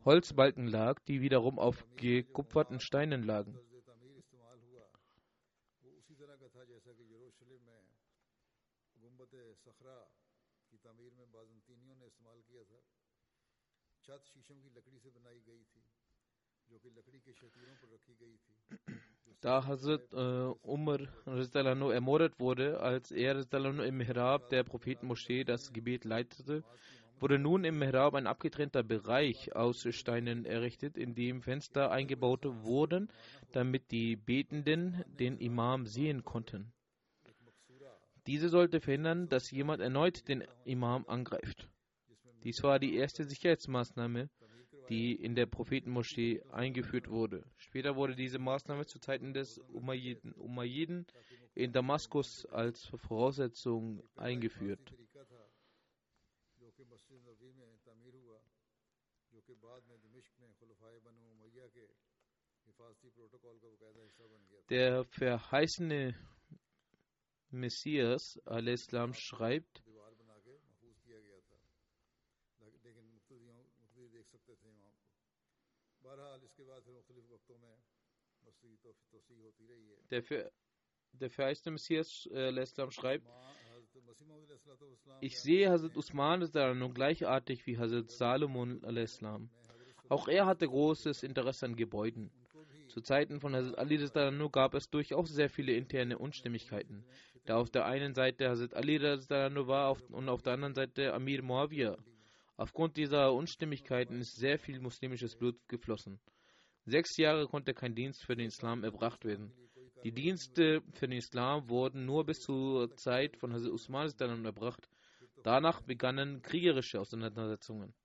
Holzbalken lag, die wiederum auf gekupferten Steinen lagen. Da Hazrat äh, Umar ermordet wurde, als er im Mihrab der Prophetenmoschee das Gebet leitete, wurde nun im Mihrab ein abgetrennter Bereich aus Steinen errichtet, in dem Fenster eingebaut wurden, damit die Betenden den Imam sehen konnten. Diese sollte verhindern, dass jemand erneut den Imam angreift. Dies war die erste Sicherheitsmaßnahme, die in der Prophetenmoschee eingeführt wurde. Später wurde diese Maßnahme zu Zeiten des Umayyiden, Umayyiden in Damaskus als Voraussetzung eingeführt. Der verheißene Messias al-Islam schreibt, der, für, der verheißene Messias äh, schreibt, ich sehe Hazrat Usman nun gleichartig wie Hazrat Salomon al-Islam. Auch er hatte großes Interesse an Gebäuden. Zu Zeiten von Hazrat Ali gab es durchaus sehr viele interne Unstimmigkeiten, da auf der einen Seite Hazrat Ali war und auf der anderen Seite Amir Muawiyah. Aufgrund dieser Unstimmigkeiten ist sehr viel muslimisches Blut geflossen. Sechs Jahre konnte kein Dienst für den Islam erbracht werden. Die Dienste für den Islam wurden nur bis zur Zeit von Hazrat Usman erbracht. Danach begannen kriegerische Auseinandersetzungen.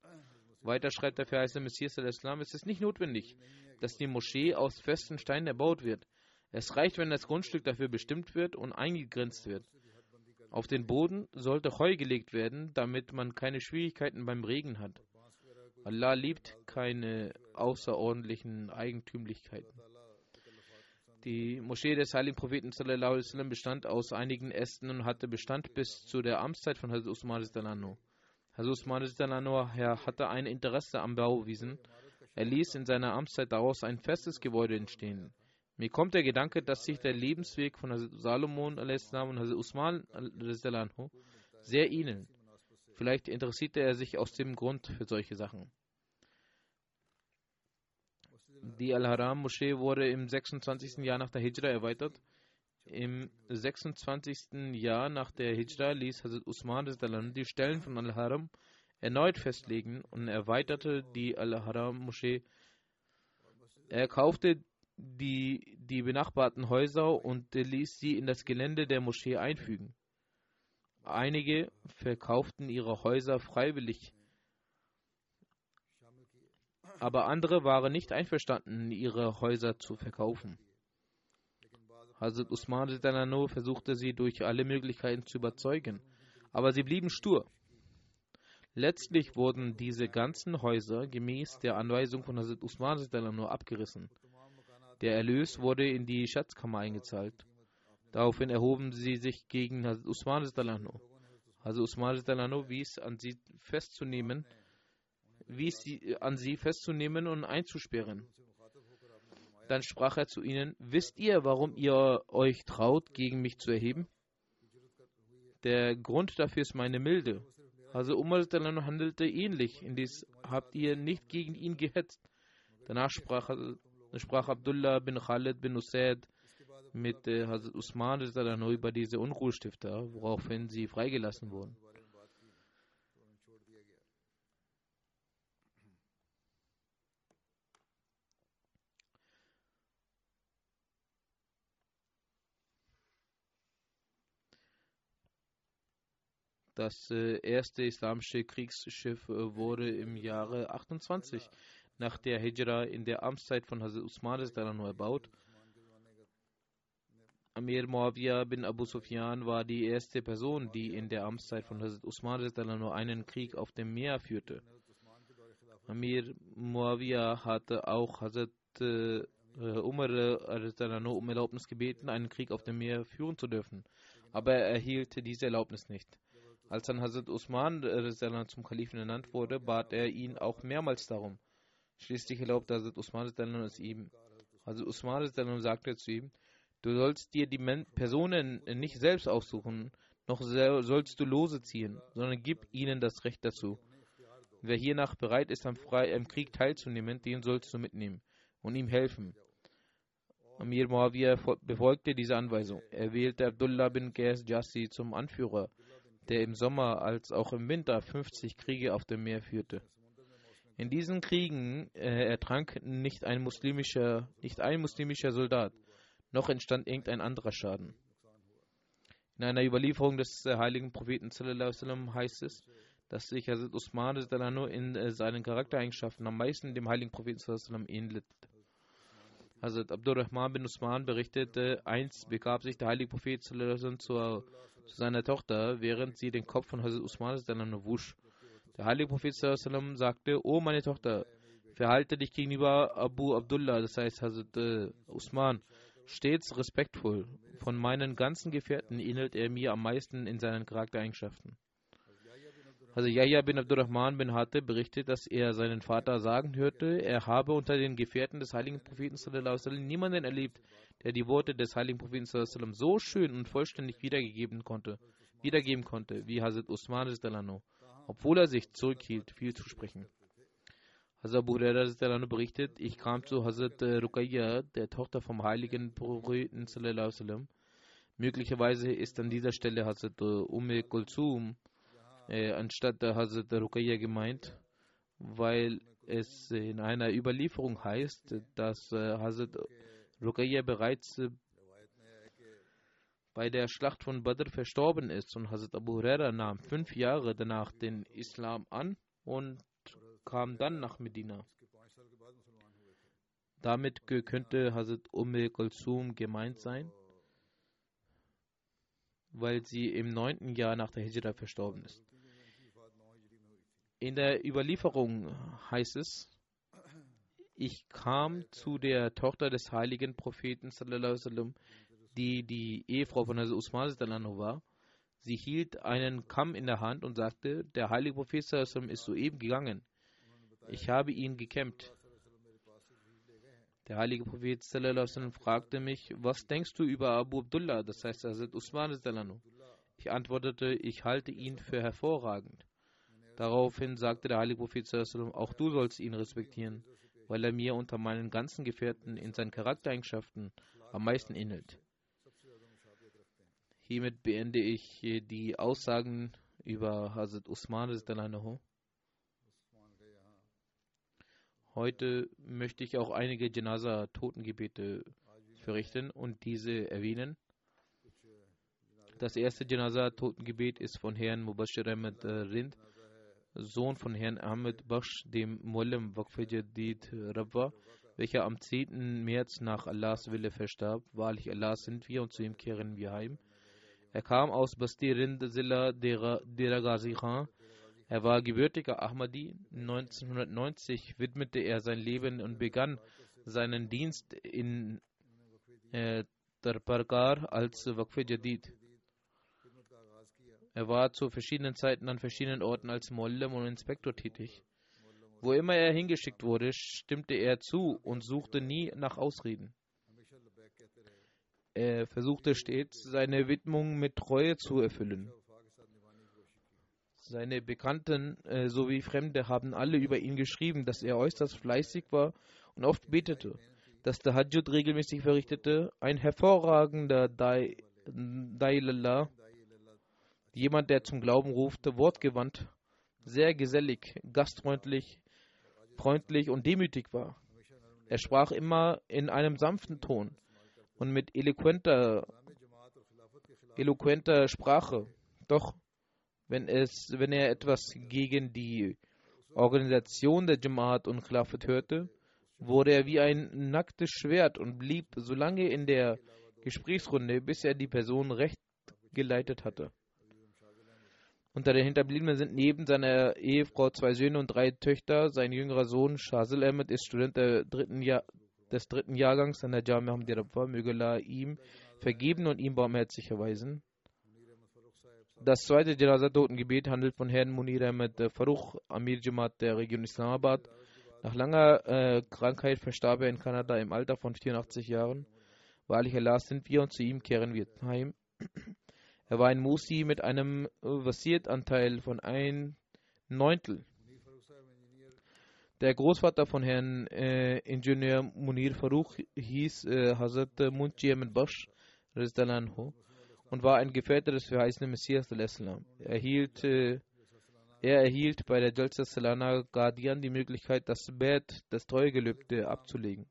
Weiter schreibt der verheißene Messias der Islam, es ist nicht notwendig, dass die Moschee aus festen Steinen erbaut wird. Es reicht, wenn das Grundstück dafür bestimmt wird und eingegrenzt wird. Auf den Boden sollte Heu gelegt werden, damit man keine Schwierigkeiten beim Regen hat. Allah liebt keine außerordentlichen Eigentümlichkeiten. Die Moschee des heiligen Propheten sallam, bestand aus einigen Ästen und hatte Bestand bis zu der Amtszeit von Hazrat Usman Rizdanano. Hazrat Usman Rizdanano hatte ein Interesse am Bauwesen. Er ließ in seiner Amtszeit daraus ein festes Gebäude entstehen. Mir kommt der Gedanke, dass sich der Lebensweg von Hazrat Salomon und Hazrat Usman sehr ähneln. Vielleicht interessierte er sich aus dem Grund für solche Sachen. Die Al-Haram-Moschee wurde im 26. Jahr nach der Hijra erweitert. Im 26. Jahr nach der Hijra ließ Hazrat Usman die Stellen von Al-Haram erneut festlegen und erweiterte die Al-Haram-Moschee. Er kaufte die, die benachbarten Häuser und ließ sie in das Gelände der Moschee einfügen. Einige verkauften ihre Häuser freiwillig, aber andere waren nicht einverstanden, ihre Häuser zu verkaufen. Hazrat Usman Ritanano versuchte sie durch alle Möglichkeiten zu überzeugen, aber sie blieben stur. Letztlich wurden diese ganzen Häuser gemäß der Anweisung von Hazrat Usman Ritanano abgerissen. Der Erlös wurde in die Schatzkammer eingezahlt. Daraufhin erhoben sie sich gegen Usman Ritanano. Hazrat Usman Ritanano wies an sie festzunehmen, wies sie, an sie festzunehmen und einzusperren. Dann sprach er zu ihnen, wisst ihr, warum ihr euch traut, gegen mich zu erheben? Der Grund dafür ist meine Milde. Also Umar handelte ähnlich, indes habt ihr nicht gegen ihn gehetzt. Danach sprach, sprach Abdullah bin Khalid bin Usaid mit äh, Hazrat Usman über diese Unruhestifter, woraufhin sie freigelassen wurden. Das äh, erste islamische Kriegsschiff äh, wurde im Jahre 28 nach der Hijra in der Amtszeit von Hazrat Usman erbaut. Amir Muawiyah bin Abu Sufyan war die erste Person, die in der Amtszeit von Hazrat Usman einen Krieg auf dem Meer führte. Amir Muawiyah hatte auch Hazrat äh, Umar um Erlaubnis gebeten, einen Krieg auf dem Meer führen zu dürfen, aber er erhielt diese Erlaubnis nicht. Als dann Hazrat Usman zum Kalifen ernannt wurde, bat er ihn auch mehrmals darum. Schließlich erlaubte Hazrat Usman es ihm. Hazrat Usman sagte zu ihm, du sollst dir die Personen nicht selbst aussuchen, noch sollst du Lose ziehen, sondern gib ihnen das Recht dazu. Wer hiernach bereit ist, am, Frei am Krieg teilzunehmen, den sollst du mitnehmen und ihm helfen. Amir Muawiyah befolgte diese Anweisung. Er wählte Abdullah bin Qais Jassi zum Anführer der im Sommer als auch im Winter 50 Kriege auf dem Meer führte. In diesen Kriegen äh, ertrank nicht ein muslimischer, nicht ein muslimischer Soldat, noch entstand irgendein anderer Schaden. In einer Überlieferung des äh, heiligen Propheten sallam, heißt es, dass sich Hazrat Usman in äh, seinen Charaktereigenschaften am meisten dem heiligen Propheten sallam, ähnelt. Hazrat Abdurrahman bin Usman berichtete, einst begab sich der heilige Prophet sallam, zur zu seiner Tochter, während sie den Kopf von Hazrat Usman wusch. Der heilige Prophet sagte, O meine Tochter, verhalte dich gegenüber Abu Abdullah, das heißt Hazrat äh, Usman, stets respektvoll. Von meinen ganzen Gefährten ähnelt er mir am meisten in seinen Charaktereigenschaften. Also Yahya bin Abdurrahman bin Hatte berichtet, dass er seinen Vater sagen hörte, er habe unter den Gefährten des heiligen Propheten niemanden erlebt, der die Worte des heiligen Propheten so schön und vollständig wiedergegeben konnte, wiedergeben konnte, wie Hazrat Usman obwohl er sich zurückhielt, viel zu sprechen. Hazrat Hurairah berichtet, ich kam zu Hazrat äh, Ruqayya, der Tochter vom heiligen Propheten Möglicherweise ist an dieser Stelle Hazrat äh, Umm Kulsum äh, anstatt der Hazrat Ruqayya gemeint, weil es in einer Überlieferung heißt, dass äh, Hazrat Ruqayya bereits äh, bei der Schlacht von Badr verstorben ist und Hazrat Abu Huraira nahm fünf Jahre danach den Islam an und kam dann nach Medina. Damit könnte Hazrat Umm Kulsum gemeint sein, weil sie im neunten Jahr nach der Hijra verstorben ist. In der Überlieferung heißt es, ich kam zu der Tochter des heiligen Propheten, die die Ehefrau von Hazrat Usman war. Sie hielt einen Kamm in der Hand und sagte, der heilige Prophet ist soeben gegangen. Ich habe ihn gekämmt. Der heilige Prophet fragte mich, was denkst du über Abu Abdullah, das heißt Hazrat Usman Ich antwortete, ich halte ihn für hervorragend. Daraufhin sagte der heilige Prophet, auch du sollst ihn respektieren weil er mir unter meinen ganzen Gefährten in seinen Charaktereigenschaften am meisten ähnelt. Hiermit beende ich die Aussagen über Hazrat Usman. Heute möchte ich auch einige Janaza-Totengebete verrichten und diese erwähnen. Das erste Janaza-Totengebet ist von Herrn Mubashir Ahmed Rind. Sohn von Herrn Ahmed Baksh, dem Mullim Waqf Jadid Rabwa, welcher am 10. März nach Allahs Wille verstarb. Wahrlich Allah sind wir und zu ihm kehren wir heim. Er kam aus Basti Rind Zilla Dera Ghazi Khan. Er war gebürtiger Ahmadi. 1990 widmete er sein Leben und begann seinen Dienst in äh, Tarparkar als Waqf Jadid. Er war zu verschiedenen Zeiten an verschiedenen Orten als Mollim und Inspektor tätig. Wo immer er hingeschickt wurde, stimmte er zu und suchte nie nach Ausreden. Er versuchte stets, seine Widmung mit Treue zu erfüllen. Seine Bekannten äh, sowie Fremde haben alle über ihn geschrieben, dass er äußerst fleißig war und oft betete, dass der Hajjud regelmäßig verrichtete, ein hervorragender Dailallah, jemand, der zum Glauben rufte, wortgewandt, sehr gesellig, gastfreundlich, freundlich und demütig war. Er sprach immer in einem sanften Ton und mit eloquenter, eloquenter Sprache. Doch wenn, es, wenn er etwas gegen die Organisation der Jamaat und Khilafat hörte, wurde er wie ein nacktes Schwert und blieb so lange in der Gesprächsrunde, bis er die Person recht geleitet hatte. Unter den Hinterbliebenen sind neben seiner Ehefrau zwei Söhne und drei Töchter. Sein jüngerer Sohn Shazil Ahmed ist Student dritten Jahr, des dritten Jahrgangs an der Jamia Hamdi Rabwa. Möge Allah ihm vergeben und ihm barmherzig erweisen. Das zweite Janaza-Totengebet handelt von Herrn Munir Ahmed Faruch, Amir Jamaat der Region Islamabad. Nach langer äh, Krankheit verstarb er in Kanada im Alter von 84 Jahren. Wahrlich Allah sind wir und zu ihm kehren wir heim. Er war ein Musi mit einem Wasiert-Anteil von ein Neuntel. Der Großvater von Herrn äh, Ingenieur Munir Faruch hieß äh, Hazrat Munchi Ahmed Bash und war ein Gefährte des verheißenen Messias. Er, äh, er erhielt bei der Jalsa Salana Guardian die Möglichkeit, das Bett, das Treuegelübde abzulegen.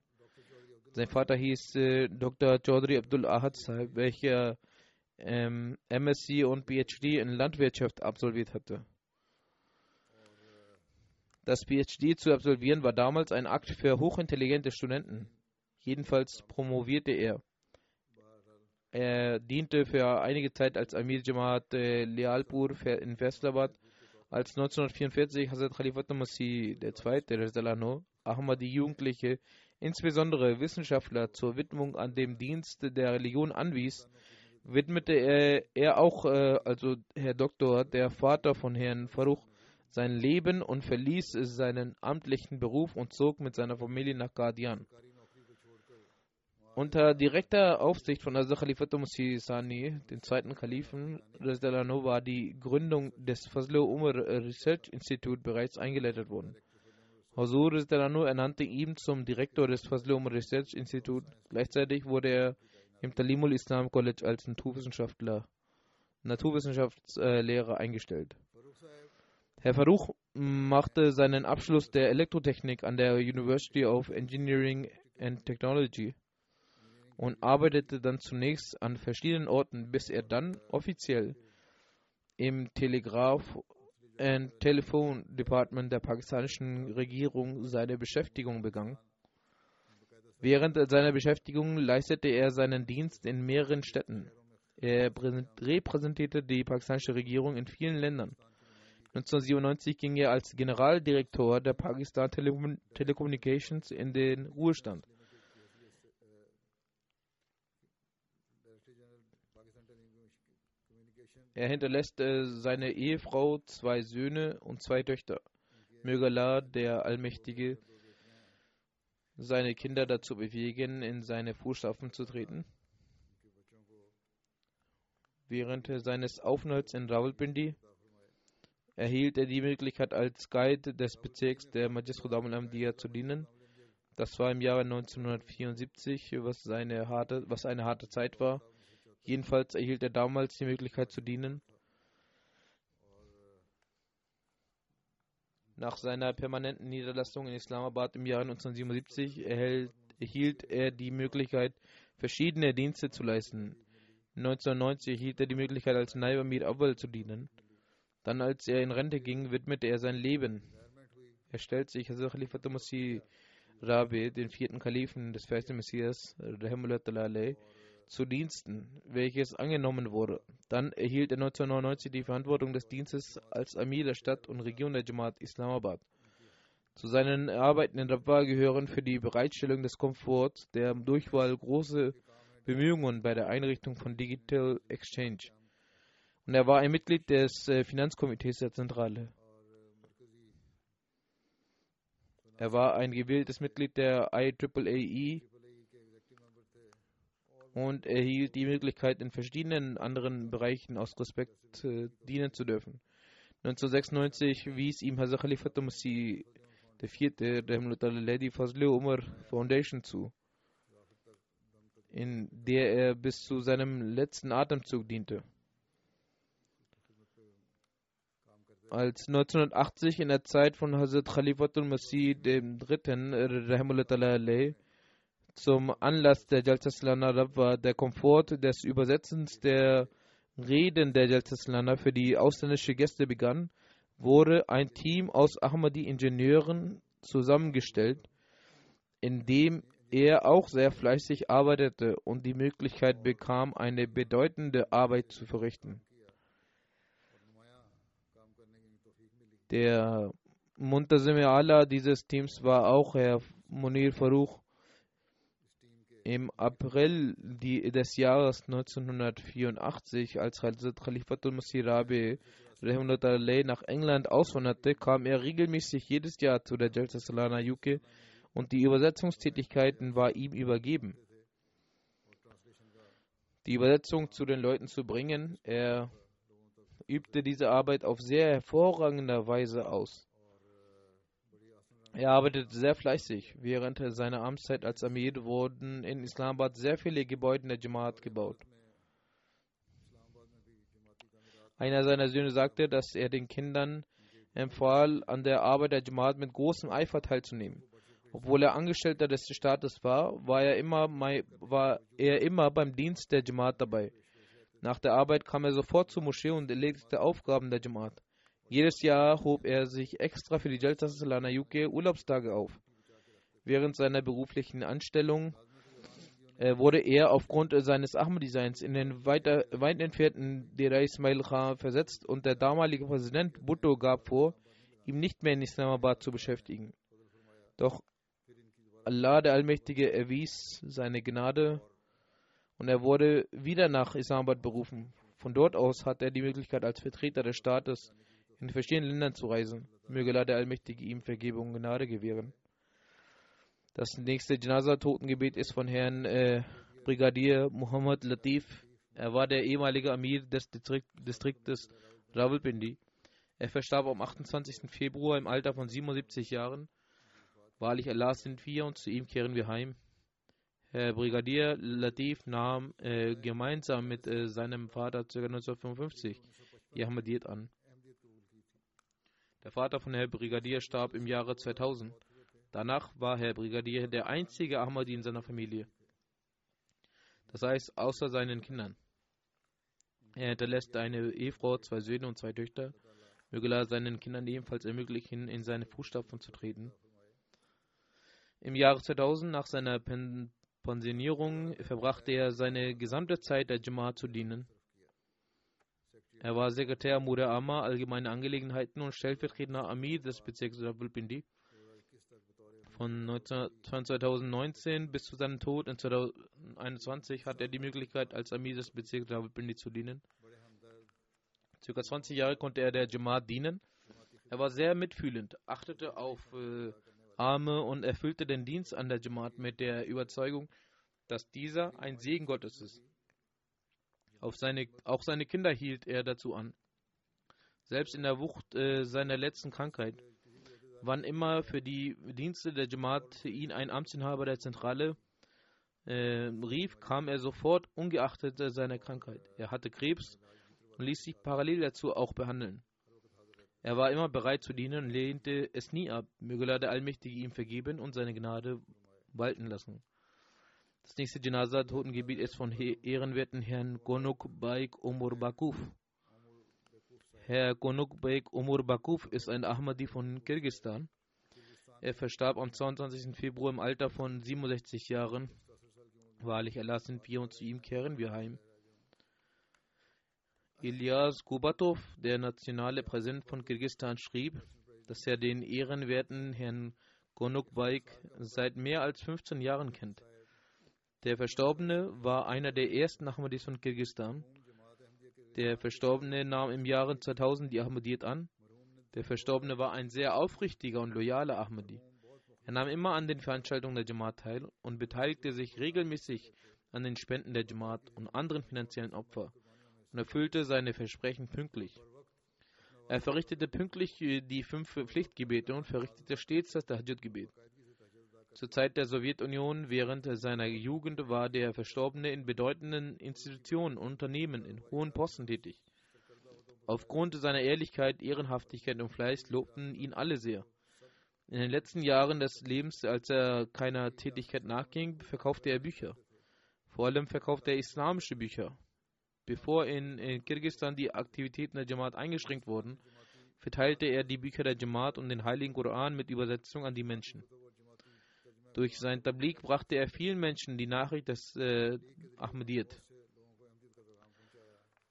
Sein Vater hieß äh, Dr. Chaudhry Abdul Ahad Sahib, welcher ähm, MSc und PhD in Landwirtschaft absolviert hatte. Das PhD zu absolvieren war damals ein Akt für hochintelligente Studenten. Jedenfalls promovierte er. Er diente für einige Zeit als Amir Jamaat äh, Lealpur in Faisalabad. Als 1944 Hazrat Khalifat Masih II. Ahmadi Jugendliche, insbesondere Wissenschaftler, zur Widmung an dem Dienst der Religion anwies, widmete er, er auch, äh, also Herr Doktor, der Vater von Herrn Faruch, sein Leben und verließ seinen amtlichen Beruf und zog mit seiner Familie nach Guardian. Unter direkter Aufsicht von Hazrat Khalifat Musi Sani, dem zweiten Kalifen, war die Gründung des Fazl Umar Research Institute bereits eingeleitet worden. Hazur ernannte ihn zum Direktor des Fazl Umar Research Institute. Gleichzeitig wurde er im Talimul Islam College als Naturwissenschaftler, Naturwissenschaftslehrer eingestellt. Herr Faruch machte seinen Abschluss der Elektrotechnik an der University of Engineering and Technology und arbeitete dann zunächst an verschiedenen Orten, bis er dann offiziell im Telegraph and Telephone Department der pakistanischen Regierung seine Beschäftigung begann. Während seiner Beschäftigung leistete er seinen Dienst in mehreren Städten. Er repräsentierte die pakistanische Regierung in vielen Ländern. 1997 ging er als Generaldirektor der Pakistan Tele Telecommunications in den Ruhestand. Er hinterlässt äh, seine Ehefrau, zwei Söhne und zwei Töchter. Möge Allah, der Allmächtige, seine Kinder dazu bewegen, in seine Fußstapfen zu treten. Während seines Aufenthalts in Rawalpindi erhielt er die Möglichkeit, als Guide des Bezirks der Majlis Khudam al-Amdiya zu dienen. Das war im Jahre 1974, was, seine harte, was eine harte Zeit war. Jedenfalls erhielt er damals die Möglichkeit zu dienen. Nach seiner permanenten Niederlassung in Islamabad im Jahre 1977 erhält, erhielt er die Möglichkeit, verschiedene Dienste zu leisten. 1990 erhielt er die Möglichkeit, als Naib Amir Awal zu dienen. Dann, als er in Rente ging, widmete er sein Leben. Er stellt sich, also Khalifat Musi Rabi, den vierten Kalifen des festen Messias, zu Diensten, welches angenommen wurde. Dann erhielt er 1999 die Verantwortung des Dienstes als Amir der Stadt und Region der Jamaat Islamabad. Zu seinen Arbeiten in Rabwa gehören für die Bereitstellung des Komforts der Durchwahl große Bemühungen bei der Einrichtung von Digital Exchange. Und er war ein Mitglied des äh, Finanzkomitees der Zentrale. Er war ein gewähltes Mitglied der IEEE und erhielt die Möglichkeit, in verschiedenen anderen Bereichen aus Respekt äh, dienen zu dürfen. 1996 wies ihm Hazrat Khalifa Masih IV. die Fazle Umar Foundation zu, in der er bis zu seinem letzten Atemzug diente. Als 1980 in der Zeit von Hazrat Khalifatul Masih III zum Anlass der Jaltaslana war der Komfort des Übersetzens der Reden der Jaltaslana für die ausländischen Gäste begann, wurde ein Team aus Ahmadi-Ingenieuren zusammengestellt, in dem er auch sehr fleißig arbeitete und die Möglichkeit bekam, eine bedeutende Arbeit zu verrichten. Der Muntazim Allah dieses Teams war auch Herr Munir Farouk, im April die, des Jahres 1984, als Hazrat Khalifatul Masih Rabi nach England auswanderte, kam er regelmäßig jedes Jahr zu der Jalsa Salana UK und die Übersetzungstätigkeiten war ihm übergeben. Die Übersetzung zu den Leuten zu bringen, er übte diese Arbeit auf sehr hervorragender Weise aus. Er arbeitete sehr fleißig. Während seiner Amtszeit als Amir wurden in Islamabad sehr viele Gebäude der Jamaat gebaut. Einer seiner Söhne sagte, dass er den Kindern empfahl, an der Arbeit der Jamaat mit großem Eifer teilzunehmen. Obwohl er Angestellter des Staates war, war er immer, war er immer beim Dienst der Jamaat dabei. Nach der Arbeit kam er sofort zur Moschee und erledigte Aufgaben der Jamaat. Jedes Jahr hob er sich extra für die Jalsa Salana UK Urlaubstage auf. Während seiner beruflichen Anstellung äh, wurde er aufgrund seines Ahmad-Designs in den weiter, weit entfernten Dera Ismail Khan versetzt und der damalige Präsident Bhutto gab vor, ihm nicht mehr in Islamabad zu beschäftigen. Doch Allah der Allmächtige erwies seine Gnade und er wurde wieder nach Islamabad berufen. Von dort aus hat er die Möglichkeit, als Vertreter des Staates in verschiedenen Ländern zu reisen. Möge Allah der Allmächtige ihm Vergebung und Gnade gewähren. Das nächste Janaza-Totengebet ist von Herrn äh, Brigadier Muhammad Latif. Er war der ehemalige Amir des Distrikt, Distriktes Rawalpindi. Er verstarb am 28. Februar im Alter von 77 Jahren. Wahrlich Allah sind wir und zu ihm kehren wir heim. Herr Brigadier Latif nahm äh, gemeinsam mit äh, seinem Vater ca. 1955 die Ahmadiyyat an. Der Vater von Herr Brigadier starb im Jahre 2000. Danach war Herr Brigadier der einzige Ahmadi in seiner Familie. Das heißt, außer seinen Kindern. Er hinterlässt eine Ehefrau, zwei Söhne und zwei Töchter. Möge Allah seinen Kindern ebenfalls ermöglichen, in seine Fußstapfen zu treten. Im Jahre 2000, nach seiner Pensionierung, verbrachte er seine gesamte Zeit der Jamaat zu dienen. Er war Sekretär Mure Amma, Allgemeine Angelegenheiten und stellvertretender Amir des Bezirks Rawalpindi. Von, 19, von 2019 bis zu seinem Tod in 2021 hat er die Möglichkeit, als Amir des Bezirks Rawalpindi zu dienen. Circa 20 Jahre konnte er der Jamaat dienen. Er war sehr mitfühlend, achtete auf äh, Arme und erfüllte den Dienst an der Jamaat mit der Überzeugung, dass dieser ein Segen Gottes ist. Seine, auch seine Kinder hielt er dazu an. Selbst in der Wucht äh, seiner letzten Krankheit. Wann immer für die Dienste der Jamaat ihn ein Amtsinhaber der Zentrale äh, rief, kam er sofort, ungeachtet seiner Krankheit. Er hatte Krebs und ließ sich parallel dazu auch behandeln. Er war immer bereit zu dienen und lehnte es nie ab. Möge der Allmächtige ihm vergeben und seine Gnade walten lassen. Das nächste Janaza-Totengebiet ist von ehrenwerten Herrn Gonuk Baik Umur Bakuf. Herr Gonuk Baik Umur Bakuf ist ein Ahmadi von Kirgistan. Er verstarb am 22. Februar im Alter von 67 Jahren. Wahrlich, Allah sind wir und zu ihm kehren wir heim. Ilyas Kubatov, der nationale Präsident von Kirgisistan, schrieb, dass er den ehrenwerten Herrn Gonukbaik seit mehr als 15 Jahren kennt. Der Verstorbene war einer der ersten Ahmadis von Kirgisistan. Der Verstorbene nahm im Jahre 2000 die Ahmadiyyat an. Der Verstorbene war ein sehr aufrichtiger und loyaler Ahmadi. Er nahm immer an den Veranstaltungen der Jamaat teil und beteiligte sich regelmäßig an den Spenden der Jamaat und anderen finanziellen Opfer und erfüllte seine Versprechen pünktlich. Er verrichtete pünktlich die fünf Pflichtgebete und verrichtete stets das Tahajjud-Gebet. Zur Zeit der Sowjetunion während seiner Jugend war der Verstorbene in bedeutenden Institutionen Unternehmen in hohen Posten tätig. Aufgrund seiner Ehrlichkeit, Ehrenhaftigkeit und Fleiß lobten ihn alle sehr. In den letzten Jahren des Lebens, als er keiner Tätigkeit nachging, verkaufte er Bücher. Vor allem verkaufte er islamische Bücher. Bevor in, in Kirgisistan die Aktivitäten der Jamaat eingeschränkt wurden, verteilte er die Bücher der Jamaat und den Heiligen Koran mit Übersetzung an die Menschen. Durch sein Tablik brachte er vielen Menschen die Nachricht des äh, Ahmadiyyat.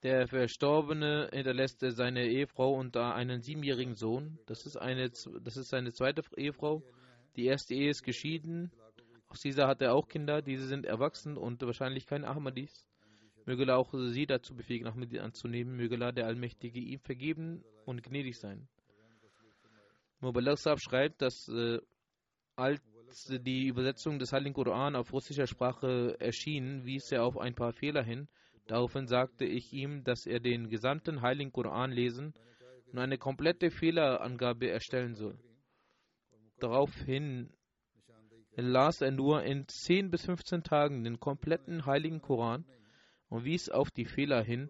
Der Verstorbene hinterlässt seine Ehefrau und einen siebenjährigen Sohn. Das ist, eine, das ist seine zweite Ehefrau. Die erste Ehe ist geschieden. Aus dieser hat er auch Kinder. Diese sind erwachsen und wahrscheinlich keine Ahmadis. Möge auch sie dazu befähigen, Ahmadi anzunehmen. Möge der Allmächtige ihm vergeben und gnädig sein. Mubalagh Saab schreibt, dass äh, als die Übersetzung des Heiligen Koran auf russischer Sprache erschien, wies er auf ein paar Fehler hin. Daraufhin sagte ich ihm, dass er den gesamten Heiligen Koran lesen und eine komplette Fehlerangabe erstellen soll. Daraufhin las er nur in 10 bis 15 Tagen den kompletten Heiligen Koran und wies auf die Fehler hin.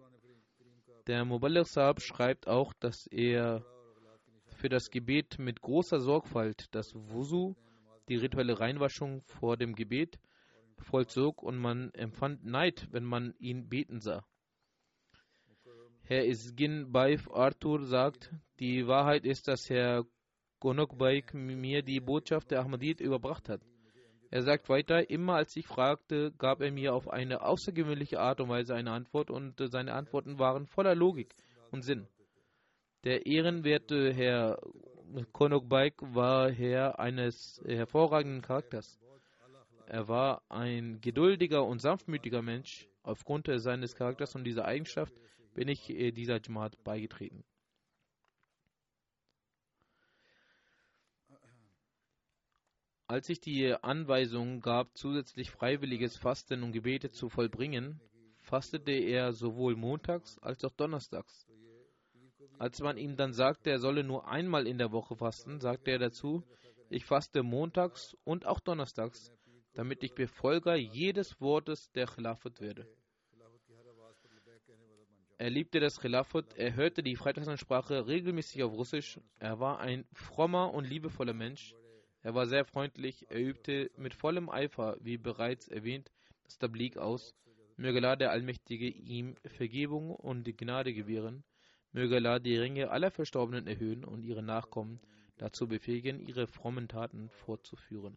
Der Muballigh Saab schreibt auch, dass er für das Gebet mit großer Sorgfalt das Wusu, die rituelle Reinwaschung vor dem Gebet, vollzog und man empfand Neid, wenn man ihn beten sah. Herr Isgin Baif Arthur sagt, die Wahrheit ist, dass Herr Gonokbaik mir die Botschaft der Ahmadiyyat überbracht hat. Er sagt weiter, immer als ich fragte, gab er mir auf eine außergewöhnliche Art und Weise eine Antwort und seine Antworten waren voller Logik und Sinn. Der ehrenwerte Herr Konokbaik war Herr eines hervorragenden Charakters. Er war ein geduldiger und sanftmütiger Mensch. Aufgrund seines Charakters und dieser Eigenschaft bin ich äh, dieser Jamaat beigetreten. Als ich die Anweisung gab, zusätzlich freiwilliges Fasten und Gebete zu vollbringen, fastete er sowohl montags als auch donnerstags. Als man ihm dann sagte, er solle nur einmal in der Woche fasten, sagte er dazu, ich faste montags und auch donnerstags, damit ich Befolger jedes Wortes der Khilafat werde. Er liebte das Khilafat, er hörte die Freitagsansprache regelmäßig auf Russisch, er war ein frommer und liebevoller Mensch, er war sehr freundlich, er übte mit vollem Eifer, wie bereits erwähnt, das Tablik aus. Möge Allah der Allmächtige ihm Vergebung und Gnade gewähren. Möge Allah die Ringe aller Verstorbenen erhöhen und ihre Nachkommen dazu befähigen, ihre frommen Taten fortzuführen.